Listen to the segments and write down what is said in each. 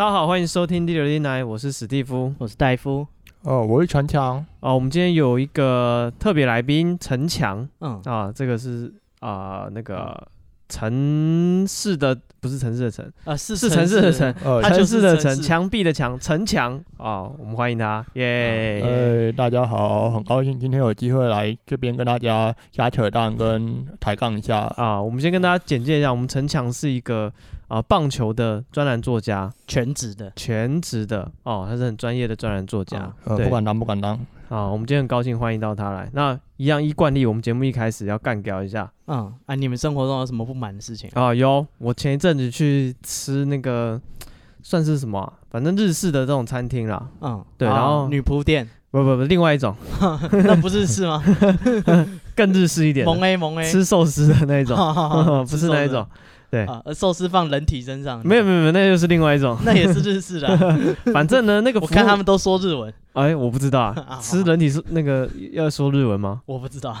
大家好，欢迎收听第六零来，我是史蒂夫，我是戴夫，哦，我是陈强。哦，我们今天有一个特别来宾陈强，嗯。啊，这个是啊、呃、那个城市的不是城市的城。啊，是是城市的城，呃，城。市的城，墙壁的墙，陈强啊，我们欢迎他，耶、呃，大家好，很高兴今天有机会来这边跟大家瞎扯淡跟抬杠一下。啊，我们先跟大家简介一下，我们陈强是一个啊棒球的专栏作家，全职的，全职的哦，他是很专业的专栏作家，呃，对不敢当，不敢当。啊，我们今天很高兴欢迎到他来。那一样依惯例，我们节目一开始要干掉一下。嗯啊，你们生活中有什么不满的事情？啊，有，我前一阵子去吃那个算是什么、啊，反正日式的这种餐厅啦。嗯，对，啊然后女仆店，不不不，另外一种 那不是是吗？更日式一点的，萌 A 萌 A，吃寿司的那一种，不是那一种。对，啊，寿司放人体身上，没有没有没有，那就是另外一种。那也是日式的啊。反正呢，那个我看他们都说日文，哎，我不知道啊，吃人体是那个要说日文吗？我不知道。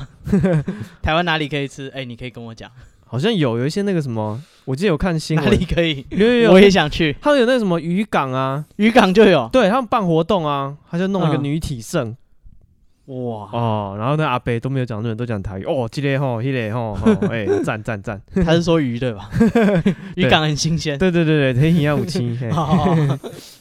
台湾哪里可以吃？哎，你可以跟我讲。好像有有一些那个什么，我记得有看新闻，哪里可以？有有有，我也想去。他们有那个什么渔港啊，渔港就有。对他们办活动啊，他就弄一个嗯女体盛。哇哦，然后那阿北都没有讲日文，都讲台语。哦，这个吼，那个吼，吼，哎，赞赞赞。他是说鱼对吧？渔港很新鲜。对对对对，很营养五七。嘿哦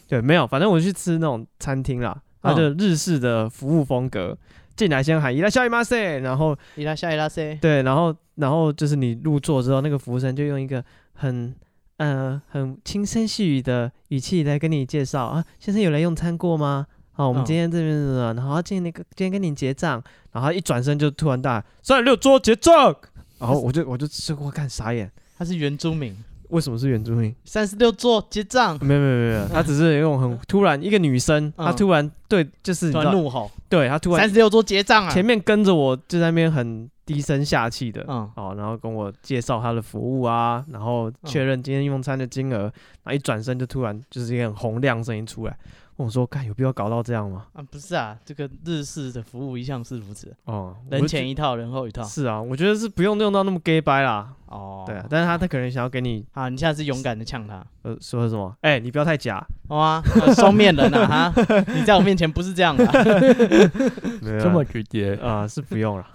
对，没有，反正我去吃那种餐厅啦，它的日式的服务风格，进来先喊いらっしゃいませ，然后伊拉夏伊拉塞。对，然后然后就是你入座之后，那个服务生就用一个很呃很轻声细语的语气来跟你介绍啊，先生有来用餐过吗？ 好，我们今天这边的，然后今天那个今天跟你结账，然后一转身就突然大三十六桌结账，然后我就我就吃过看傻眼，他是原住民，为什么是原住民？三十六桌结账，没有没有没有，他只是用很突然一个女生，她突然对就是突然怒吼，对她突然三十六桌结账啊，前面跟着我就在那边很低声下气的，嗯。哦，然后跟我介绍他的服务啊，然后确认今天用餐的金额，然后一转身就突然就是一个很洪亮声音出来。我说：“看有必要搞到这样吗？”啊，不是啊，这个日式的服务一向是如此。哦，人前一套，人后一套。是啊，我觉得是不用用到那么 gay 掰啦。哦，对啊，但是他他可能想要给你啊，你下次勇敢的呛他。呃，说什么？哎、欸，你不要太假。好啊，双面人啊哈！你在我面前不是这样的、啊。这么直接啊、呃？是不用了、啊，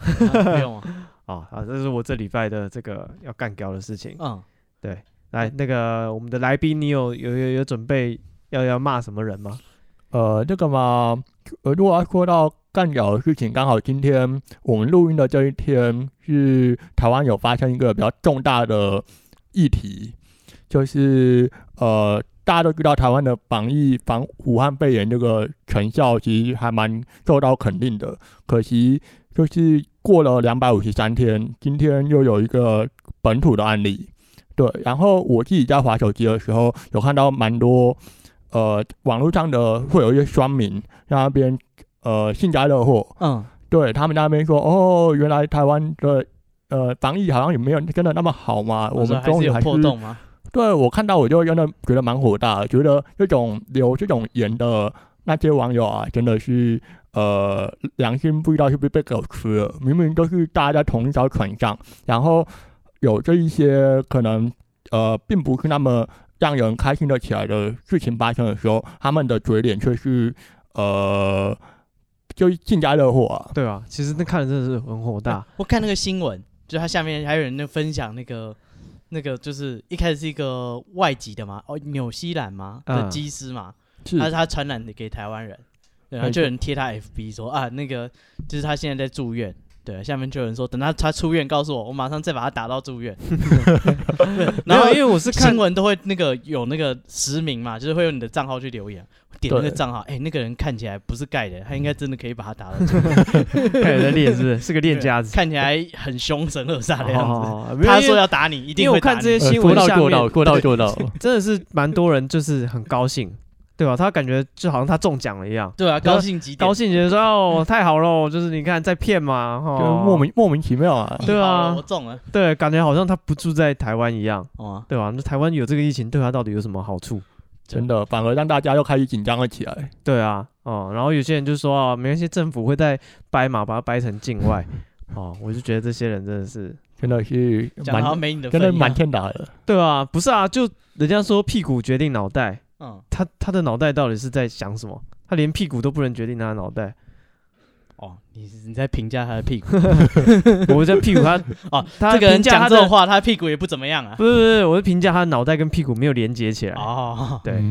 不用啊。啊啊，这是我这礼拜的这个要干掉的事情。嗯，对，来那个我们的来宾，你有有有有准备要要骂什么人吗？呃，这个嘛，呃，如果要说到干掉的事情，刚好今天我们录音的这一天是台湾有发生一个比较重大的议题，就是呃，大家都知道台湾的防疫防武汉肺炎这个成效其实还蛮受到肯定的，可惜就是过了两百五十三天，今天又有一个本土的案例，对，然后我自己在滑手机的时候有看到蛮多。呃，网络上的会有一些酸民在那边呃幸灾乐祸，嗯，对他们在那边说，哦，原来台湾的呃防疫好像也没有真的那么好嘛，我们终于还是，破洞吗？对我看到我就真的觉得蛮火大的，觉得这种留这种言的那些网友啊，真的是呃良心不知道是不是被狗吃了，明明都是大家在同一条船上，然后有这一些可能呃并不是那么。让人开心的起来的事情发生的时候，他们的嘴脸却是呃，就幸灾乐祸啊。对啊，其实那看的真的是很火大。我看那个新闻，就他下面还有人那分享那个那个，就是一开始是一个外籍的嘛，哦，纽西兰嘛的机师嘛，是他是他传染给台湾人，然后就有人贴他 FB 说啊，那个就是他现在在住院。对，下面就有人说，等他他出院告诉我，我马上再把他打到住院。然后因为我是看新闻都会那个有那个实名嘛，就是会用你的账号去留言，点那个账号，哎、欸，那个人看起来不是盖的，他应该真的可以把他打到住院。看人练是不是？是个练家子，看起来很凶神恶煞的样子。哦、他说要打你，一定会打你。因为我看这些新闻下面，说到过到，过到，真的是蛮多人就是很高兴。对吧？他感觉就好像他中奖了一样。对啊，高兴极高兴觉得说 哦，太好了，就是你看在骗嘛，哈、就莫名莫名其妙啊。对啊，我中了。对，感觉好像他不住在台湾一样。哦、啊，对吧？那台湾有这个疫情，对他到底有什么好处？真的，反而让大家又开始紧张了起来。对啊，哦，然后有些人就说啊，没关系，政府会在掰嘛，把它掰成境外。哦，我就觉得这些人真的是，真的是讲好没你的，真的蛮欠打的。对啊，不是啊，就人家说屁股决定脑袋。嗯，他他的脑袋到底是在想什么？他连屁股都不能决定他的脑袋。哦，你你在评价他的屁股？我在屁股他哦，他这个人讲这种话，他屁股也不怎么样啊。不是不是，我是评价他的脑袋跟屁股没有连接起来。哦，对，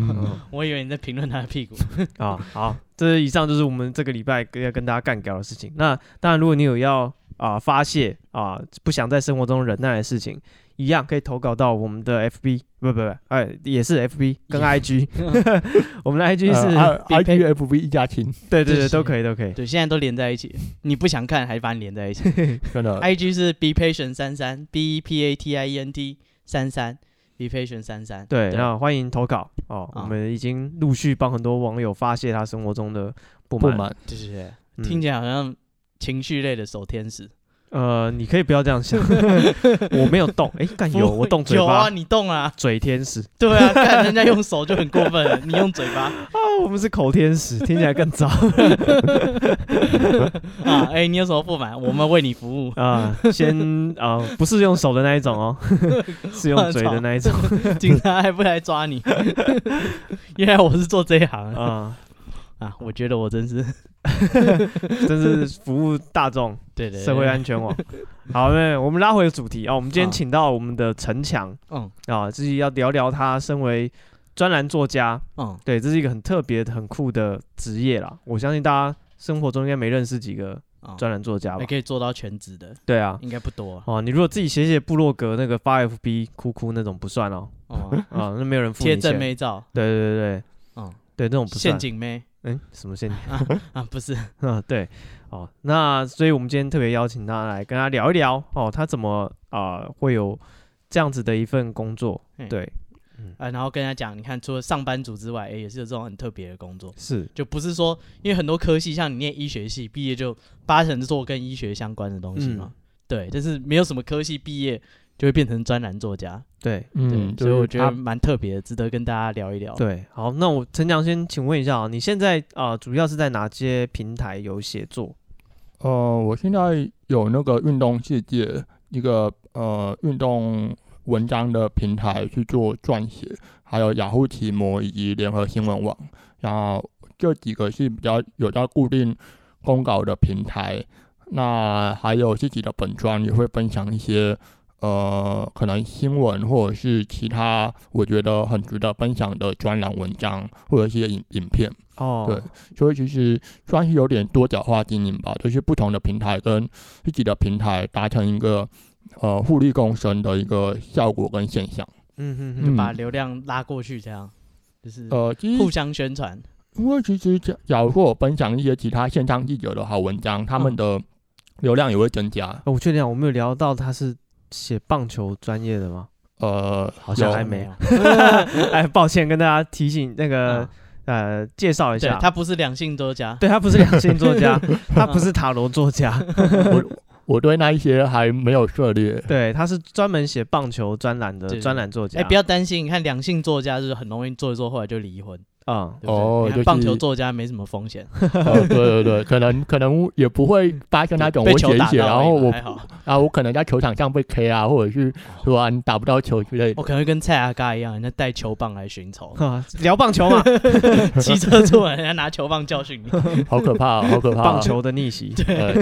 我以为你在评论他的屁股。啊，好，这是以上就是我们这个礼拜要跟大家干掉的事情。那当然，如果你有要啊、发泄啊、不想在生活中忍耐的事情，一样可以投稿到我们的 FB，不不不，哎，也是 FB 跟 IG，我们的 IG 是、呃 I G F V 一家亲，对对对，都可以都可以。对，现在都连在一起。你不想看，还把你连在一起。真的 IG 是 be patient 三三 b e p a t i e n t 三三 be patient 三三。对，然后欢迎投稿哦。啊我们已经陆续帮很多网友发泄他生活中的不满。不满。就是嗯听起来好像情绪类的守天使。呃，你可以不要这样想，我没有动，哎，干有我动嘴有啊，巴，你动啊。嘴天使对啊，看人家用手就很过分了，你用嘴巴啊，我们是口天使，听起来更糟 啊！哎，你有什么不满？我们为你服务。啊。先啊，不是用手的那一种哦，是用嘴的那一种警察还不来抓你？原来我是做这一行啊！啊，啊，我觉得我真是 真是服务大众，对对社会安全网。好，那我们拉回主题啊，我们今天啊请到我们的陈强嗯啊，自己要聊聊他身为专栏作家，嗯，对，这是一个很特别、很酷的职业啦。我相信大家生活中应该没认识几个啊专栏作家吧还？可以做到全职的，对啊，应该不多啊。哦，你如果自己写写部落格那个发 FB 哭哭那种不算哦，哦，啊，那没有人付贴正你钱。妹照，对对对对嗯，对，那种不算陷。阱妹嗯，什么陷阱？啊，不是，嗯，对，哦，那所以我们今天特别邀请他来跟他聊一聊哦，他怎么啊、呃会有这样子的一份工作？嘿对，啊，然后跟他讲，你看，除了上班族之外，哎，也是有这种很特别的工作，是，就不是说，因为很多科系，像你念医学系毕业就八成是做跟医学相关的东西嘛，嗯对，但是没有什么科系毕业就会变成专栏作家，对嗯，所以我觉得他蛮特别的，值得跟大家聊一聊。对。好，那我陈强先请问一下啊，你现在啊、呃主要是在哪些平台有写作？呃，我现在有那个运动世界一个呃运动文章的平台去做撰写，还有雅虎奇摩以及联合新闻网，然后这几个是比较有在固定公稿的平台。那还有自己的本专也会分享一些呃可能新闻或者是其他我觉得很值得分享的专栏文章或者是一些影影片。哦，对所以其实算是有点多角化经营吧，就是不同的平台跟自己的平台达成一个呃互利共生的一个效果跟现象。嗯哼哼，就把流量拉过去，这样就是呃，其互相宣传。因为其实假假如说我分享一些其他线上记者的好文章，他们的流量也会增加。呃我确定啊，我没有聊到他是写棒球专业的吗？呃，好像还没有，哎，抱歉，跟大家提醒那个、啊呃，介绍一下，他不是两性作家，对他不是两性作家，他不是塔罗作家，我我对那一些还没有涉猎。对，他是专门写棒球专栏的对专栏作家。哎，不要担心，你看两性作家就是很容易做一做，后来就离婚。嗯，哦就是棒球作家没什么风险，哦，对对对，可能可能也不会发生那种 被我写一写，球打到然后我还好，啊，我可能在球场上被 K 啊，或者是说啊你打不到球之类的。我可能会跟蔡阿嘎一样，人家带球棒来寻仇，哈 聊棒球嘛，骑车出门，人家拿球棒教训你，好可怕、哦，好可怕、哦！棒球的逆袭。对，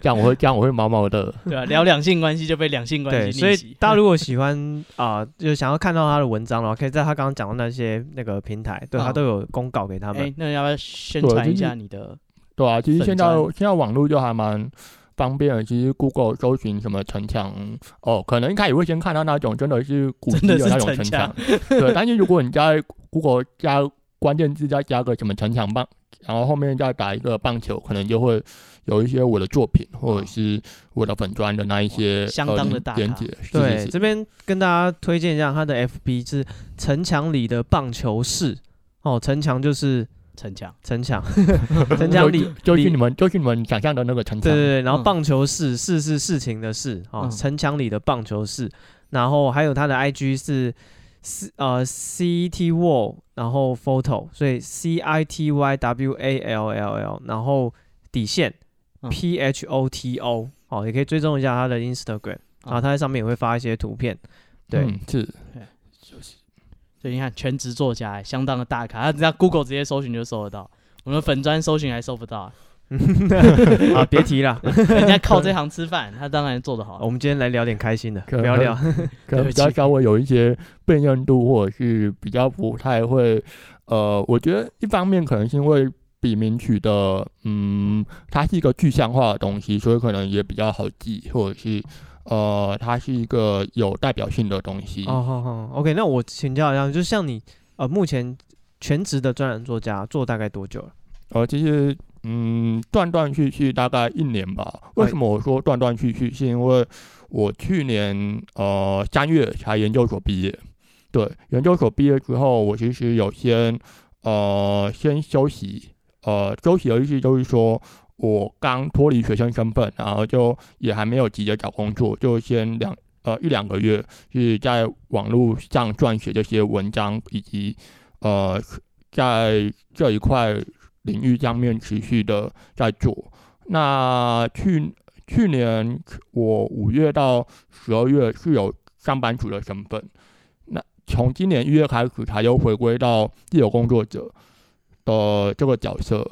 这样我会这样我会毛毛的。对啊？聊两性关系就被两性关，系逆所以袭。大家如果喜欢啊、就想要看到他的文章的话，可以在他刚刚讲的那些那个平台，对他嗯都有公告给他哎们。，那要不要宣传一下你的？对啊，其实现在现在网络就还蛮方便的。其实 Google 搜寻什么城墙，哦，可能一开始会先看到那种真的是古迹的那种城城墙墙，对。但是如果你在 Google 加关键字再加个什么城墙棒，然后后面再打一个棒球，可能就会有一些我的作品或者是我的粉砖的那一些相当的大咖连接。是对，这边跟大家推荐一下他的 FB 是城墙里的棒球室哦，城墙就是城墙，城墙，城墙里里就是你们就是你们想象的那个城墙。对对对，然后嗯。棒球室事是事情的事哦，嗯。城墙里的棒球室，然后还有他的 IG 是 C 呃 CT Wall，然后 Photo，所以 C I T Y W A L L L，然后底线嗯。P H O T O，哦，也可以追踪一下他的 Instagram，然后他在上面也会发一些图片，对，嗯，是所以你看全职作家，相当的大咖，他只要 Google 直接搜寻就搜得到，我们粉砖搜寻还搜不到。啊，别提了，人家靠这行吃饭，他当然做得好。我们今天来聊点开心的，聊聊，可能比较稍微有一些辨认度，或者是比较不太会。呃，我觉得一方面可能是因为笔名取的，嗯，它是一个具象化的东西，所以可能也比较好记，或者是呃，它是一个有代表性的东西。哦，好好，OK，那我请教一下，就像你呃，目前全职的专栏作家做大概多久了？呃，其实。嗯，断断续续大概一年吧。为什么我说断断续续？是因为我去年呃三月才研究所毕业。对，研究所毕业之后，我其实有先呃先休息，呃休息的意思就是说我刚脱离学生身份，然后就也还没有急着找工作，就先两呃一两个月是在网络上撰写这些文章，以及呃在这一块。领域上面持续的在做。那去去年我五月到十二月是有上班族的身份，那从今年一月开始才又回归到自由工作者的这个角色。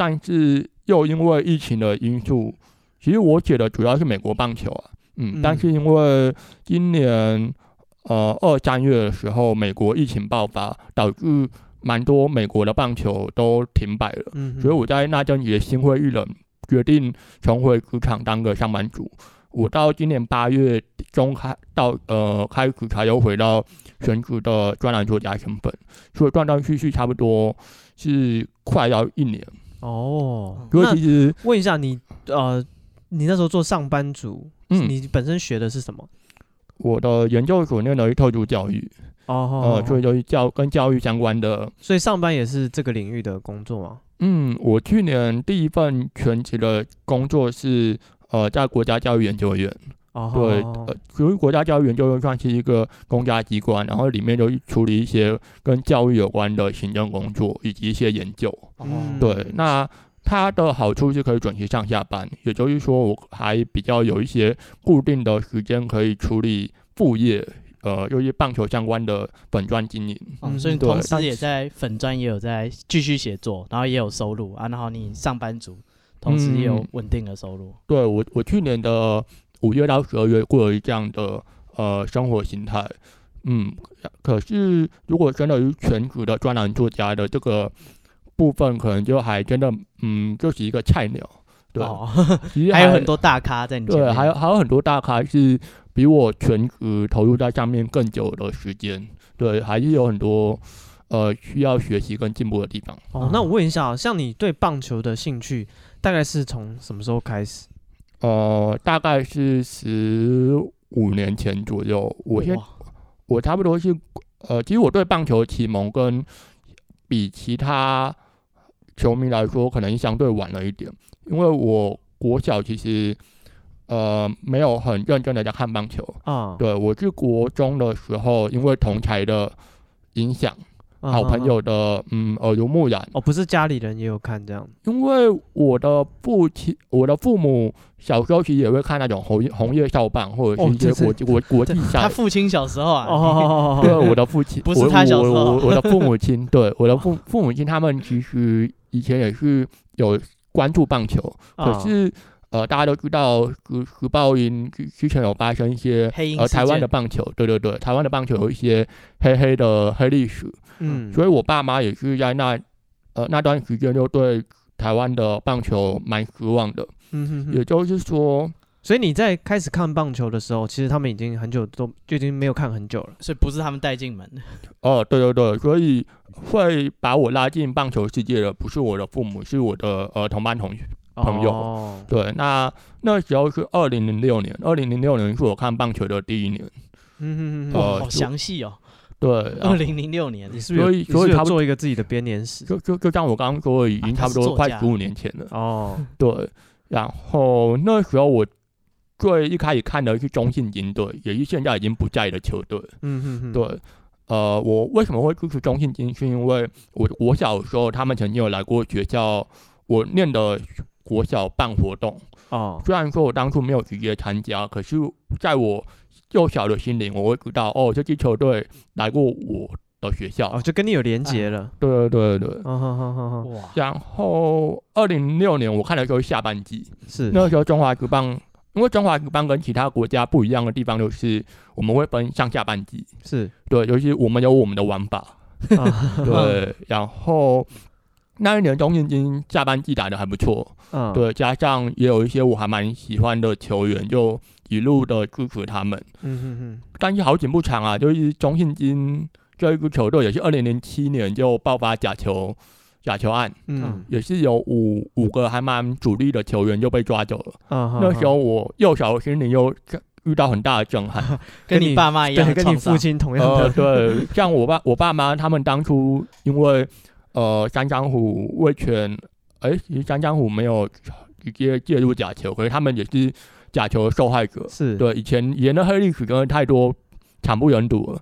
但是又因为疫情的因素，其实我写的主要是美国棒球啊，嗯，但是因为今年呃二三月的时候，美国疫情爆发，导致。蛮多美国的棒球都停摆了，嗯、所以我在那阵也心灰意冷，决定重回职场当个上班族。我到今年八月中开到呃开始才又回到全职的专栏作家身份，所以断断续续差不多是快要一年。哦，所以其实问一下你呃，你那时候做上班族，嗯，你本身学的是什么？我的研究所念的是特殊教育。哦，呃，所以就是教跟教育相关的，所以上班也是这个领域的工作吗？嗯，我去年第一份全职的工作是呃，在国家教育研究院。哦，对，呃，由于国家教育研究院算是一个公家机关，然后里面就处理一些跟教育有关的行政工作以及一些研究。嗯，对，那它的好处是可以准时上下班，也就是说我还比较有一些固定的时间可以处理副业。呃，有一些棒球相关的粉专经营，嗯，所以同时也在粉专也有在继续写作，然后也有收入啊。然后你上班族，同时也有稳定的收入。嗯、对我，我去年的五月到十二月过于这样的呃生活形态，嗯。可是如果真的是全职的专栏作家的这个部分，可能就还真的嗯，就是一个菜鸟。对，哦、其实 还，还有很多大咖在里面。对，还有还有很多大咖是。比我全职投入在上面更久的时间，对，还是有很多呃需要学习跟进步的地方。哦，那我问一下，像你对棒球的兴趣，大概是从什么时候开始？呃，大概是十五年前左右。我先，我差不多是呃，其实我对棒球启蒙跟比其他球迷来说，可能相对晚了一点，因为我国小其实。呃，没有很认真的在看棒球啊。对，我是国中的时候，因为同才的影响，好朋友的嗯耳濡目染。哦，不是家里人也有看这样？因为我的父亲，我的父母小时候其实也会看那种红红叶少棒或者是一些国际国国际赛。他父亲小时候啊？哦，对，我的父亲不是他小时候，我的父母亲，对，我的父 父母亲他们其实以前也是有关注棒球，可是。呃，大家都知道，时时报鹰之之前有发生一些呃台湾的棒球，对对对，台湾的棒球有一些黑黑的黑历史，嗯，所以我爸妈也是在那呃那段时间就对台湾的棒球蛮失望的，嗯哼哼，也就是说，所以你在开始看棒球的时候，其实他们已经很久都就已经没有看很久了，所以不是他们带进门。的，哦，对对对，所以会把我拉进棒球世界的不是我的父母，是我的呃同班同学。朋友，哦、对，那那时候是二零零六年，二零零六年是我看棒球的第一年，嗯嗯嗯，呃、哦，好详细哦，对，二零零六年，你是不是所以他做一个自己的编年史？就就就像我刚刚说，已经差不多快十五年前了，哦，对，然后那时候我最一开始看的是中信金队，也是现在已经不在的球队，嗯嗯嗯，对，呃，我为什么会支持中信金？是因为我我小时候他们曾经有来过学校，我念的。国小办活动哦，虽然说我当初没有直接参加，可是在我幼小的心灵，我会知道哦，这支球队来过我的学校，哦，就跟你有连结了。对对对对。哦好好好好。哇。然后二零零六年我看的时候是下半季，是那个时候中华职棒，因为中华职棒跟其他国家不一样的地方就是我们会分上下半季，是对，尤其我们有我们的玩法，对，然后。那一年中信金下半季打的还不错，嗯，对，加上也有一些我还蛮喜欢的球员，就一路的支持他们，嗯哼哼。但是好景不长啊，就是中信金这一支球队也是二零零七年就爆发假球假球案，嗯，也是有五五个还蛮主力的球员就被抓走了，嗯，那时候我幼小的心灵又遇到很大的震撼，跟你爸妈一样，跟你父亲同样的，呃，对，像我爸我爸妈他们当初因为。呃，三江虎味全，哎、欸，其实三江虎没有直接介入假球，可是他们也是假球的受害者。是对以前以前的黑历史真的太多惨不忍睹了。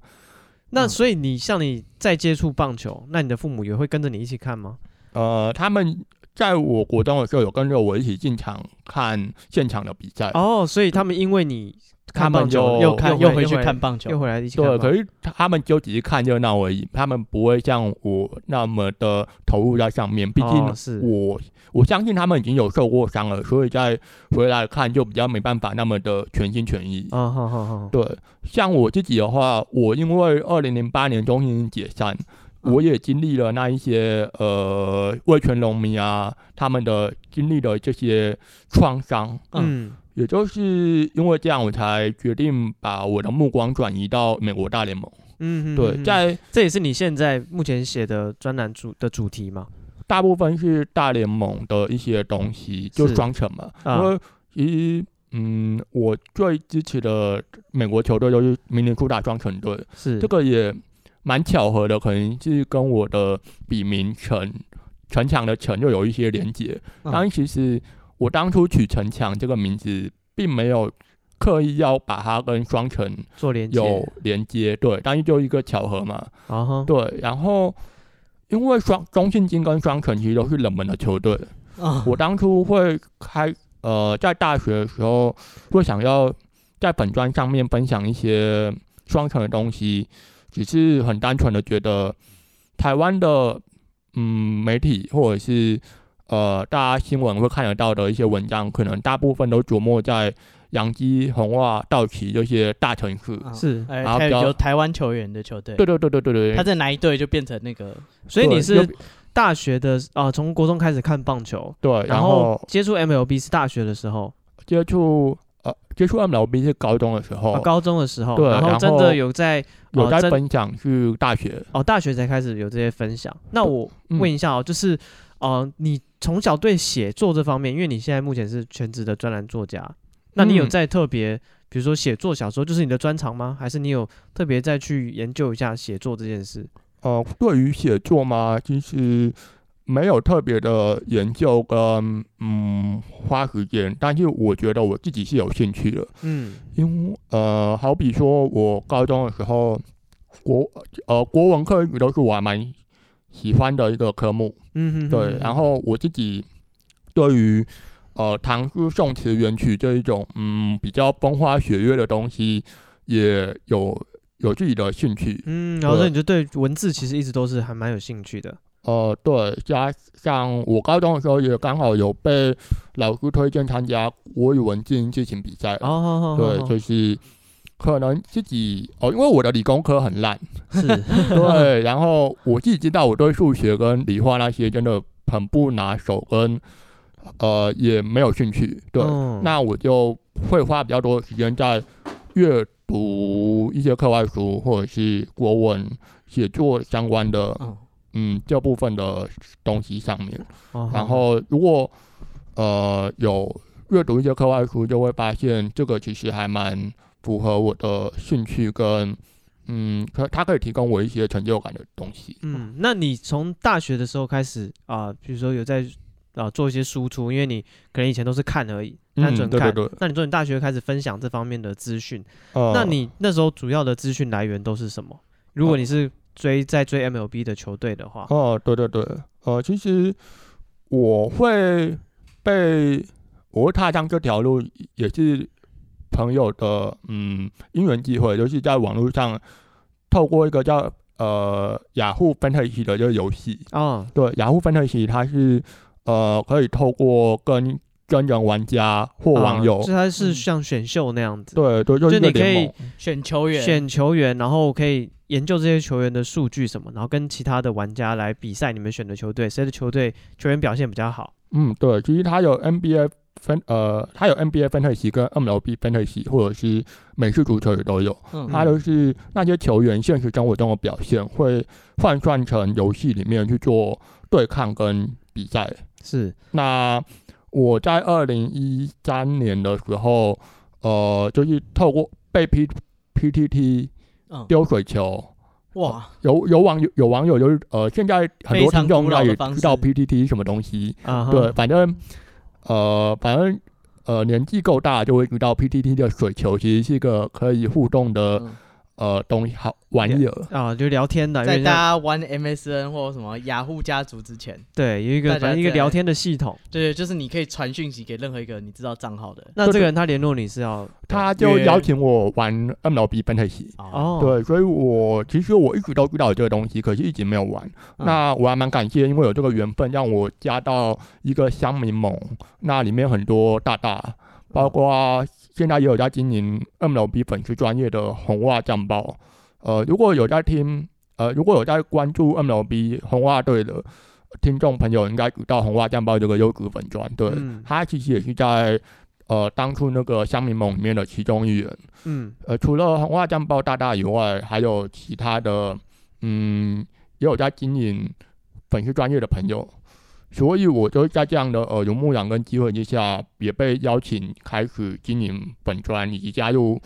那所以你像你再接触棒球，那你的父母也会跟着你一起看吗？呃，他们在我国中的时候有跟着我一起进场看现场的比赛。哦，所以他们因为你。看棒球又看又回去看棒球，又回来一起看。对，可是他们就只是看热闹而已，他们不会像我那么的投入在上面。毕竟我我相信他们已经有受过伤了，所以再回来看就比较没办法那么的全心全意。啊，好好好。对，像我自己的话，我因为二零零八年中信解散，我也经历了那一些呃味全农民啊，他们的经历的这些创伤。嗯。也就是因为这样，我才决定把我的目光转移到美国大联盟。嗯，对，在这也是你现在目前写的专栏主的主题吗？大部分是大联盟的一些东西，就双城嘛。因为其实，嗯，我最支持的美国球队就是明尼苏达双城队。是这个也蛮巧合的，可能是跟我的笔名城城墙的城就有一些连接。当然，其实。我当初取城墙这个名字，并没有刻意要把它跟双城做连接，有连接，对，但是就一个巧合嘛。啊哈，对。然后，因为双中信金跟双城其实都是冷门的球队，啊，我当初会开呃，在大学的时候会想要在本专上面分享一些双城的东西，只是很单纯的觉得台湾的嗯媒体或者是。呃，大家新闻会看得到的一些文章，可能大部分都琢磨在洋基、红袜、道奇这些大城市，哦、是，然后还有台湾球员的球队，对对对对对对，他在哪一队就变成那个，所以你是大学的啊，从国中开始看棒球，对，然后接触 MLB 是大学的时候，接触呃接触 MLB 是高中的时候，啊、高中的时候，对，然后真的有在有在分享去大学，哦，大学才开始有这些分享。那我问一下哦，就是。呃，你从小对写作这方面，因为你现在目前是全职的专栏作家，那你有在特别，嗯、比如说写作小说就是你的专长吗？还是你有特别再去研究一下写作这件事？呃，对于写作嘛，其实没有特别的研究跟嗯花时间，但是我觉得我自己是有兴趣的，嗯，因为呃，好比说我高中的时候，国呃国文课一直都是我还蛮。喜欢的一个科目，嗯哼，哼，对，然后我自己对于呃唐诗宋词元曲这一种嗯比较风花雪月的东西也有有自己的兴趣，嗯，然后你就对文字其实一直都是还蛮有兴趣的，呃，对，加上我高中的时候也刚好有被老师推荐参加国语文字音字形比赛，哦，对，就是。可能自己哦，因为我的理工科很烂，是对，然后我自己知道我对数学跟理化那些真的很不拿手，跟呃也没有兴趣，对，嗯、那我就会花比较多时间在阅读一些课外书或者是国文写作相关的，嗯，嗯这部分的东西上面，嗯、然后如果呃有阅读一些课外书，就会发现这个其实还蛮。符合我的兴趣跟嗯，可它可以提供我一些成就感的东西。嗯，那你从大学的时候开始啊，比如说有在啊做一些输出，因为你可能以前都是看而已，单纯看。嗯、对对对。那你说你大学开始分享这方面的资讯，呃、那你那时候主要的资讯来源都是什么？如果你是追在追 MLB 的球队的话，哦、呃，对对对，呃，其实我会被我会踏上这条路也是。朋友的嗯因缘机会，就是在网络上透过一个叫呃雅虎 Fantasy 的这个游戏啊，对，雅虎 Fantasy 它是呃可以透过跟真人玩家或网友，就它是像选秀那样子，对对，就你可以选球员，选球员，然后可以研究这些球员的数据什么，然后跟其他的玩家来比赛，你们选的球队谁的球队球员表现比较好？嗯，对，其实它有 NBA 分，呃，它有 NBA Fantasy 跟 MLB Fantasy，或者是美式足球也都有，嗯，它就是那些球员现实生活中的表现会换算成游戏里面去做对抗跟比赛，是。那。我在二零一三年的时候，呃，就是透过被 P P T T 丢水球，哇，有有网友有网友就是呃，现在很多听众应该也知道 P T T 什么东西，对，反正呃，反正呃，年纪够大就会知道 P T T 的水球其实是一个可以互动的。呃，东西好玩意儿啊，就聊天的，在大家玩 MSN 或什么雅虎家族之前，对，有一个反正一个聊天的系统，对，就是你可以传讯息给任何一个你知道账号的。那这个人他联络你是要，他就邀请我玩 MLB Fantasy。哦，对，所以我其实我一直都知道有这个东西，可是一直没有玩。那我还蛮感谢，因为有这个缘分，让我加到一个乡民盟，那里面很多大大，包括。现在也有在经营 MLB 粉丝专业的红袜战报，呃，如果有在听，呃，如果有在关注 MLB 红袜队的听众朋友，应该知道红袜战报这个优质粉专，对，嗯、他其实也是在呃当初那个香民盟里面的其中一员，嗯，呃，除了红袜战报大大以外，还有其他的，嗯，也有在经营粉丝专业的朋友。所以，我就在这样的耳濡目染跟机会之下，也被邀请开始经营本专，以及加入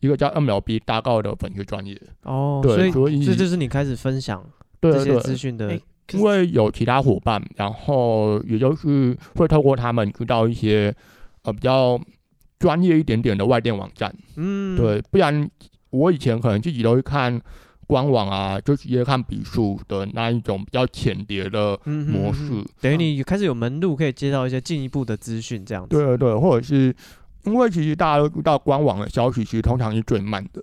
一个叫 MLB 大告的粉丝专业。哦，对，所以这就是你开始分享这些资讯的。因为有其他伙伴，然后也就是会透过他们知道一些呃比较专业一点点的外电网站。嗯，对，不然我以前可能自己都会看。官网啊，就直接看笔数的那一种比较浅碟的模式，嗯、等于你开始有门路可以接到一些进一步的资讯，这样子。对对对，或者是因为其实大家都知道，官网的消息其实通常是最慢的，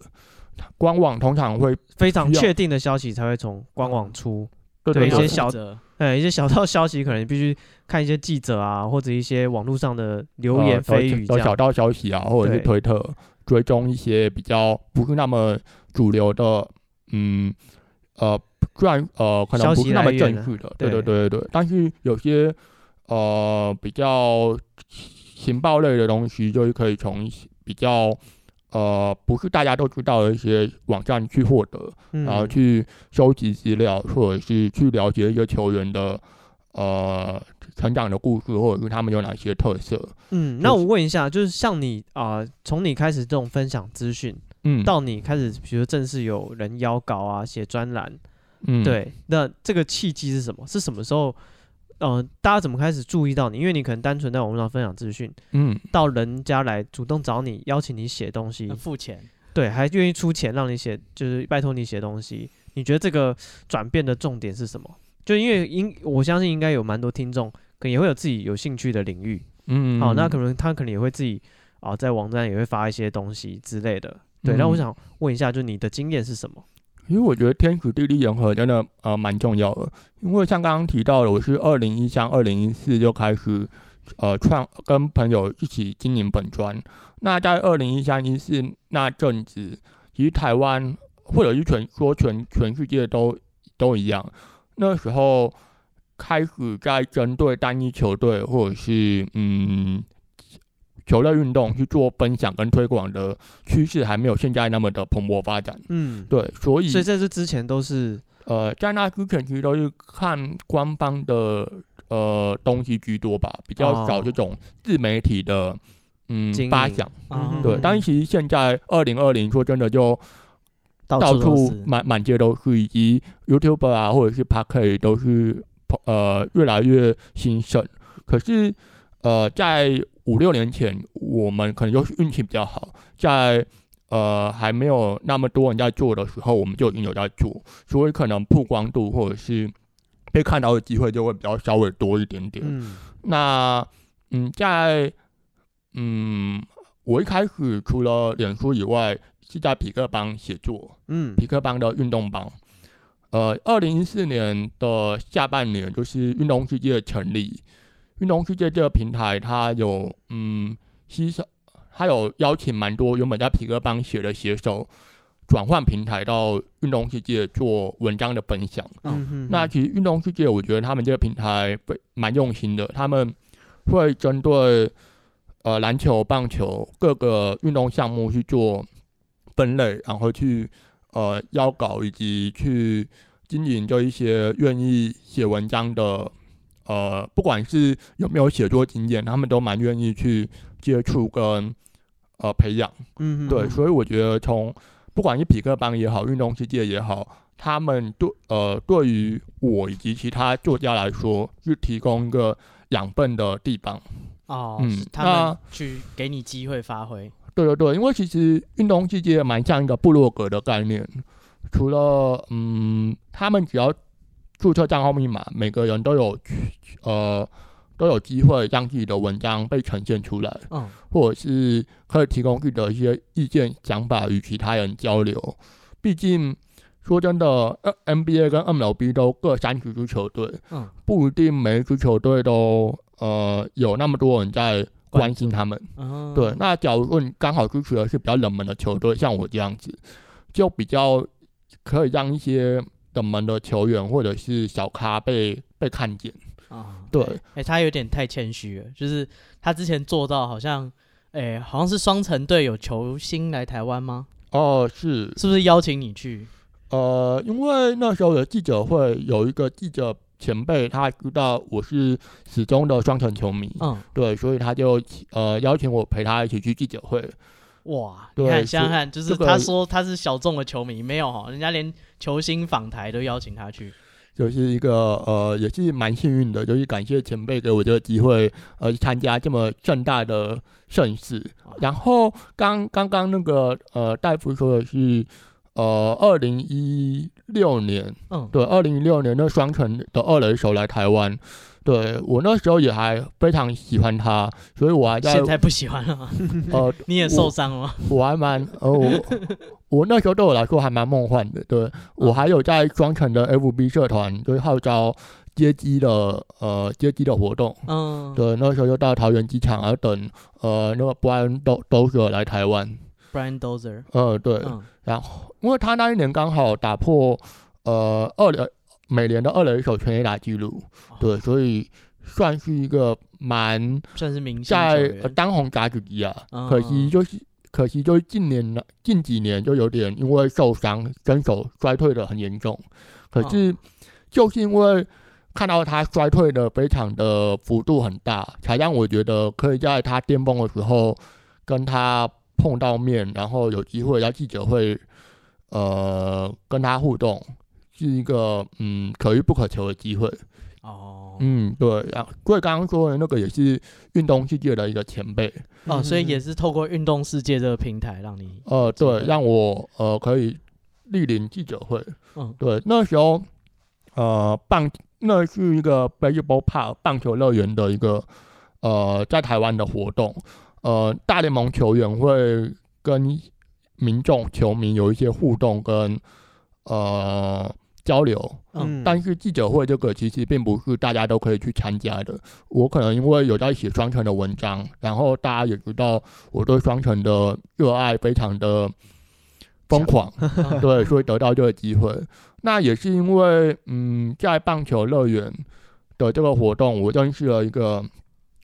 官网通常会非常确定的消息才会从官网出，对，对，对，对一些小的，对一些小道消息，可能必须看一些记者啊，或者一些网络上的流言蜚语这样，呃、小道消息啊，或者是推特追踪一些比较不是那么主流的。嗯，呃，虽然呃可能不是那么正式的，对对对对对，但是有些呃比较情报类的东西，就是可以从比较呃不是大家都知道的一些网站去获得，嗯、然后去收集资料，或者是去了解一个球员的呃成长的故事，或者是他们有哪些特色。嗯，那我问一下，就是像你啊，从、呃、你开始这种分享资讯。嗯，到你开始，比如正式有人邀稿啊，写专栏，嗯，对，那这个契机是什么？是什么时候？嗯、呃，大家怎么开始注意到你？因为你可能单纯在网络上分享资讯，嗯，到人家来主动找你，邀请你写东西，付钱，对，还愿意出钱让你写，就是拜托你写东西。你觉得这个转变的重点是什么？就因为应我相信应该有蛮多听众，可能也会有自己有兴趣的领域，嗯，好，那可能他可能也会自己啊、呃，在网站也会发一些东西之类的。对，那我想问一下，就你的经验是什么？因为我觉得天时地利人和真的呃蛮重要的。因为像刚刚提到的，我是二零一三、二零一四就开始呃创跟朋友一起经营本专。那在二零一三、一四那阵子，其实台湾或者是全说全全世界都都一样，那时候开始在针对单一球队或者是嗯。球类运动去做分享跟推广的趋势还没有现在那么的蓬勃发展。嗯，对，所以所以在这之前都是呃，在那之前其实都是看官方的呃东西居多吧，比较少这种自媒体的、哦、嗯发想。嗯、对，但是其实现在二零二零说真的就到处满满街都是，以及 YouTuber 啊或者是 Podcast 都是呃越来越兴盛。可是呃在五六年前，我们可能就是运气比较好，在呃还没有那么多人在做的时候，我们就已经有在做，所以可能曝光度或者是被看到的机会就会比较稍微多一点点。嗯，那嗯，在嗯，我一开始除了脸书以外，是在匹克邦写作，嗯，匹克邦的运动帮。呃，二零一四年的下半年就是运动世界成立，运动世界这个平台它有嗯吸收，它有邀请蛮多原本在皮革邦写的写手。转换平台到运动世界做文章的分享。嗯哼，那其实运动世界，我觉得他们这个平台蛮用心的。他们会针对呃篮球、棒球各个运动项目去做分类，然后去呃邀稿以及去经营，这一些愿意写文章的呃，不管是有没有写作经验，他们都蛮愿意去接触跟呃培养。嗯哼，对，所以我觉得从不管是匹克邦也好，运动世界也好，他们对呃对于我以及其他作家来说，是提供一个养分的地方。哦，嗯，他们去给你机会发挥。对对对，因为其实运动世界蛮像一个部落格的概念，除了嗯，他们只要注册账号密码，每个人都有呃。都有机会让自己的文章被呈现出来，嗯，或者是可以提供自己的一些意见、想法与其他人交流。毕竟说真的，NBA 跟 MLB 都各三十支球队，嗯，不一定每一支球队都呃有那么多人在关心他们。嗯，对。那假如说你刚好支持的是比较冷门的球队，像我这样子，就比较可以让一些冷门的球员或者是小咖被被看见。啊，嗯、对，哎、欸，他有点太谦虚了，就是他之前做到好像，哎、欸，好像是双城队有球星来台湾吗？哦，是，是不是邀请你去？呃，因为那时候的记者会有一个记者前辈，他知道我是始终的双城球迷，嗯，对，所以他就呃邀请我陪他一起去记者会。哇，你看，想想看，就是他说他是小众的球迷，没有哈，人家连球星访台都邀请他去。就是一个呃，也是蛮幸运的，就是感谢前辈给我这个机会，呃，参加这么盛大的盛事。然后刚刚刚那个呃，大夫说的是，呃，二零一六年，嗯，对，二零一六年那双城的二垒手来台湾。对，我那时候也还非常喜欢他，所以我还在。现在不喜欢了吗？呃，你也受伤了吗？我，我还蛮呃，我我那时候对我来说还蛮梦幻的。对，我还有在双城的 FB 社团，就是号召接机的呃接机的活动。嗯。对，那时候就到桃园机场，然后等呃那个 Brian Dozier 来台湾。Brian Dozier。呃，对。嗯、然后，因为他那一年刚好打破呃二零。美联的二垒手全垒打记录，对，所以算是一个蛮算是明星在当红炸子鸡啊。可惜就是可惜就是近年了近几年就有点因为受伤身手衰退的很严重。可是就是因为看到他衰退的非常的幅度很大，才让我觉得可以在他巅峰的时候跟他碰到面，然后有机会在记者会呃跟他互动。是一个嗯可遇不可求的机会。哦，嗯对，然后所以刚刚说的那个也是运动世界的一个前辈。哦，所以也是透过运动世界这个平台让你呃对让我呃可以莅临记者会，嗯。对，那时候呃棒那是一个 baseball park 棒球乐园的一个呃在台湾的活动，呃大联盟球员会跟民众球迷有一些互动跟呃。交流，嗯，但是记者会这个其实并不是大家都可以去参加的。我可能因为有在写双城的文章，然后大家也知道我对双城的热爱非常的疯狂，对，所以得到这个机会。那也是因为，嗯，在棒球乐园的这个活动，我认识了一个，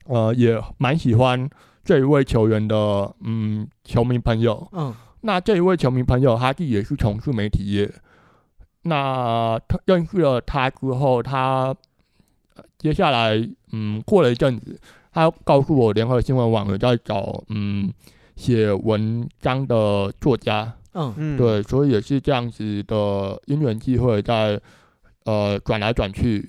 呃，也蛮喜欢这一位球员的，嗯，球迷朋友。嗯，那这一位球迷朋友，他自己也是从事媒体业。那他认识了他之后，他接下来嗯过了一阵子，他告诉我联合新闻网有在找嗯写文章的作家，嗯。嗯，对，所以也是这样子的因缘际会，在呃转来转去，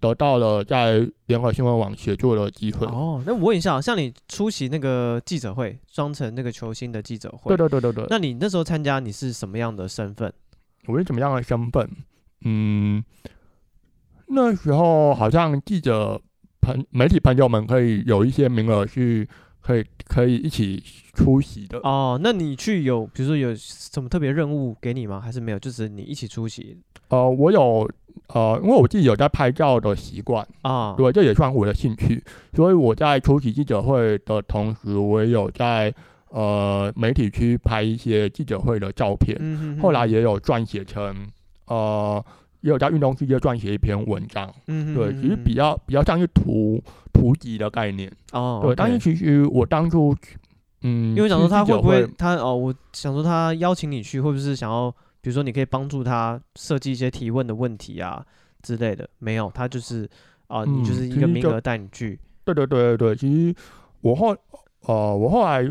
得到了在联合新闻网写作的机会。哦，那我问一下，像你出席那个记者会，双城那个球星的记者会，对对对对对，那你那时候参加，你是什么样的身份？我是怎么样的身份？嗯，那时候好像记者朋媒体朋友们可以有一些名额是可以可以一起出席的。哦，那你去有比如说有什么特别任务给你吗？还是没有？就是你一起出席？呃，我有呃，因为我自己有在拍照的习惯啊，对，这也算我的兴趣，所以我在出席记者会的同时，我也有在呃媒体去拍一些记者会的照片，嗯哼哼后来也有撰写成呃，也有在运动世界撰写一篇文章，嗯哼哼对，其实比较比较像是图图集的概念，哦，对，但是其实我当初嗯，因为想说他会不会他哦，我想说他邀请你去，会不会是想要，比如说你可以帮助他设计一些提问的问题啊之类的？没有，他就是啊，嗯你就是一个名额带你去。对对对对对，其实我后呃，我后来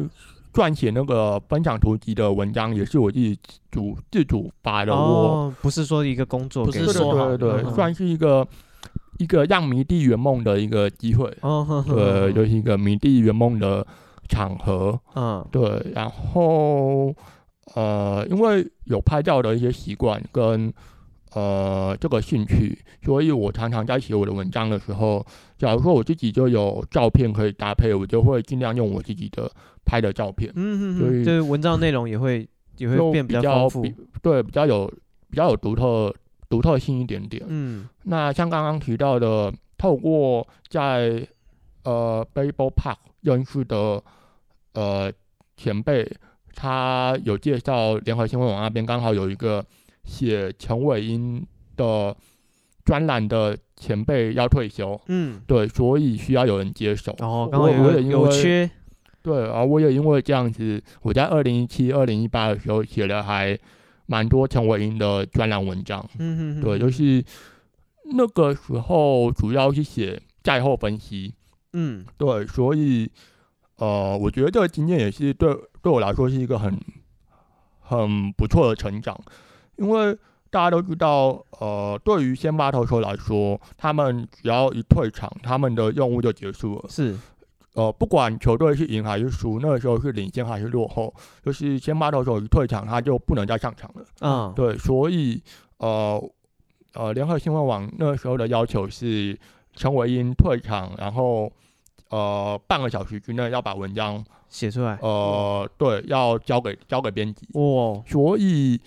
撰写那个分享图集的文章，也是我自己主自主发的。我哦，不是说一个工作不是说对对算是一个一个让迷弟圆梦的一个机会。哦，呵呵对，就是一个迷弟圆梦的场合。嗯对，然后呃，因为有拍照的一些习惯跟呃这个兴趣，所以我常常在写我的文章的时候，假如说我自己就有照片可以搭配，我就会尽量用我自己的拍的照片，嗯嗯，所以就是文章内容也会也会变比较丰富比。对，比较有比较有独特独特性一点点。嗯那像刚刚提到的，透过在呃 Baseball Park 认识的呃前辈，他有介绍联合新闻网那边刚好有一个写陈伟英的专栏的前辈要退休，嗯，对，所以需要有人接手。然后我刚好有我也因为有缺，对，然后我也因为这样子，我在二零一七、二零一八的时候写了还蛮多陈伟英的专栏文章。嗯嗯，对，就是那个时候主要是写赛后分析，嗯对，所以呃，我觉得这个经验也是对对我来说是一个很很不错的成长，因为大家都知道，呃，对于先发投手来说，他们只要一退场，他们的任务就结束了。是，呃，不管球队是赢还是输，那个时候是领先还是落后，就是先发投手一退场，他就不能再上场了。嗯。对，所以呃呃，联合新闻网那时候的要求是陈伟英退场，然后呃半个小时之内要把文章写出来，呃对要交给交给编辑，哇，所以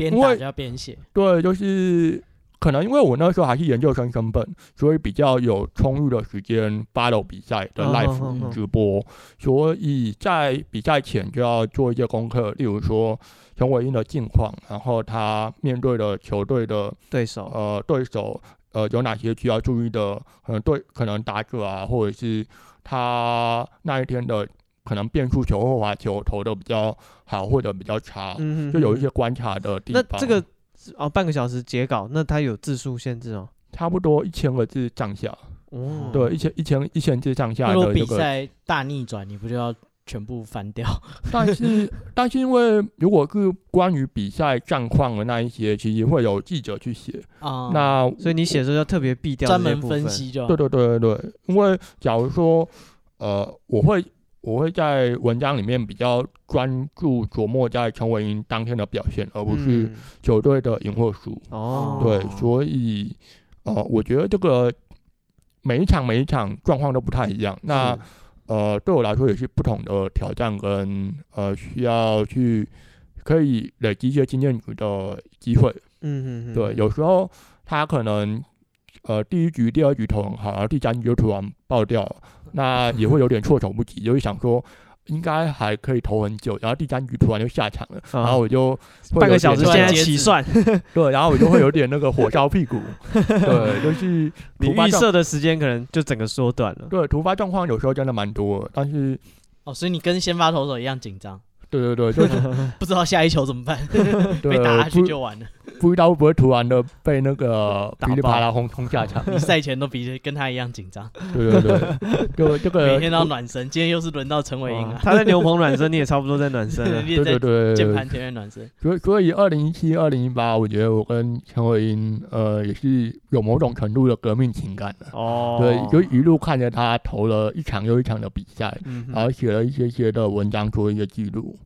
边打就要边写，对就是。可能因为我那时候还是研究生身份，所以比较有充裕的时间 follow 比赛的嗯 live 嗯嗯直播，所以在比赛前就要做一些功课，例如说陈伟英的近况，然后他面对的球队的对手，呃对手呃有哪些需要注意的，可能对可能打者啊，或者是他那一天的可能变速球或滑球投的比较好或者比较差，嗯，就有一些观察的地那方。这个哦，半个小时截稿，那它有字数限制哦。差不多一千个字上下，哦，对，一千一千一千字上下那如果比的这个。赛大逆转，你不就要全部翻掉？但是但是因为如果是关于比赛战况的那一些，其实会有记者去写。啊，那所以你写的时候要特别避掉专门分分。析就好对对对对对，因为假如说呃，我会我会在文章里面比较专注琢磨在陈伟英当天的表现，而不是嗯球队的赢或输。哦，对，所以呃，我觉得这个每一场每一场状况都不太一样。那呃，对我来说也是不同的挑战跟呃需要去可以累积一些经验值的机会。嗯嗯嗯，对，有时候他可能呃第一局、第二局投很好，然后第三局就突然爆掉了，那也会有点措手不及，就会想说 应该还可以投很久，然后第三局突然就下场了，啊。然后我就半个小时现在起算，对，然后我就会有点那个火烧屁股，对，就是你突发状预设的时间可能就整个缩短了。对突发状况有时候真的蛮多，但是哦，所以你跟先发投手一样紧张，对对对，就是不知道下一球怎么办，对被打下去就完了。不知道会不会突然的被那个噼里啪啦轰轰下场。你赛前都比跟他一样紧张，对对对，就这个每天都要暖身。今天又是轮到陈伟英啊，哦他在牛棚暖身，你也差不多在暖身啊。你在对对对对键盘前面暖身。所以所以二零一七、二零一八，我觉得我跟陈伟英呃也是有某种程度的革命情感的。哦，对，就一路看着他投了一场又一场的比赛，然后写了一些些的文章做一个记录。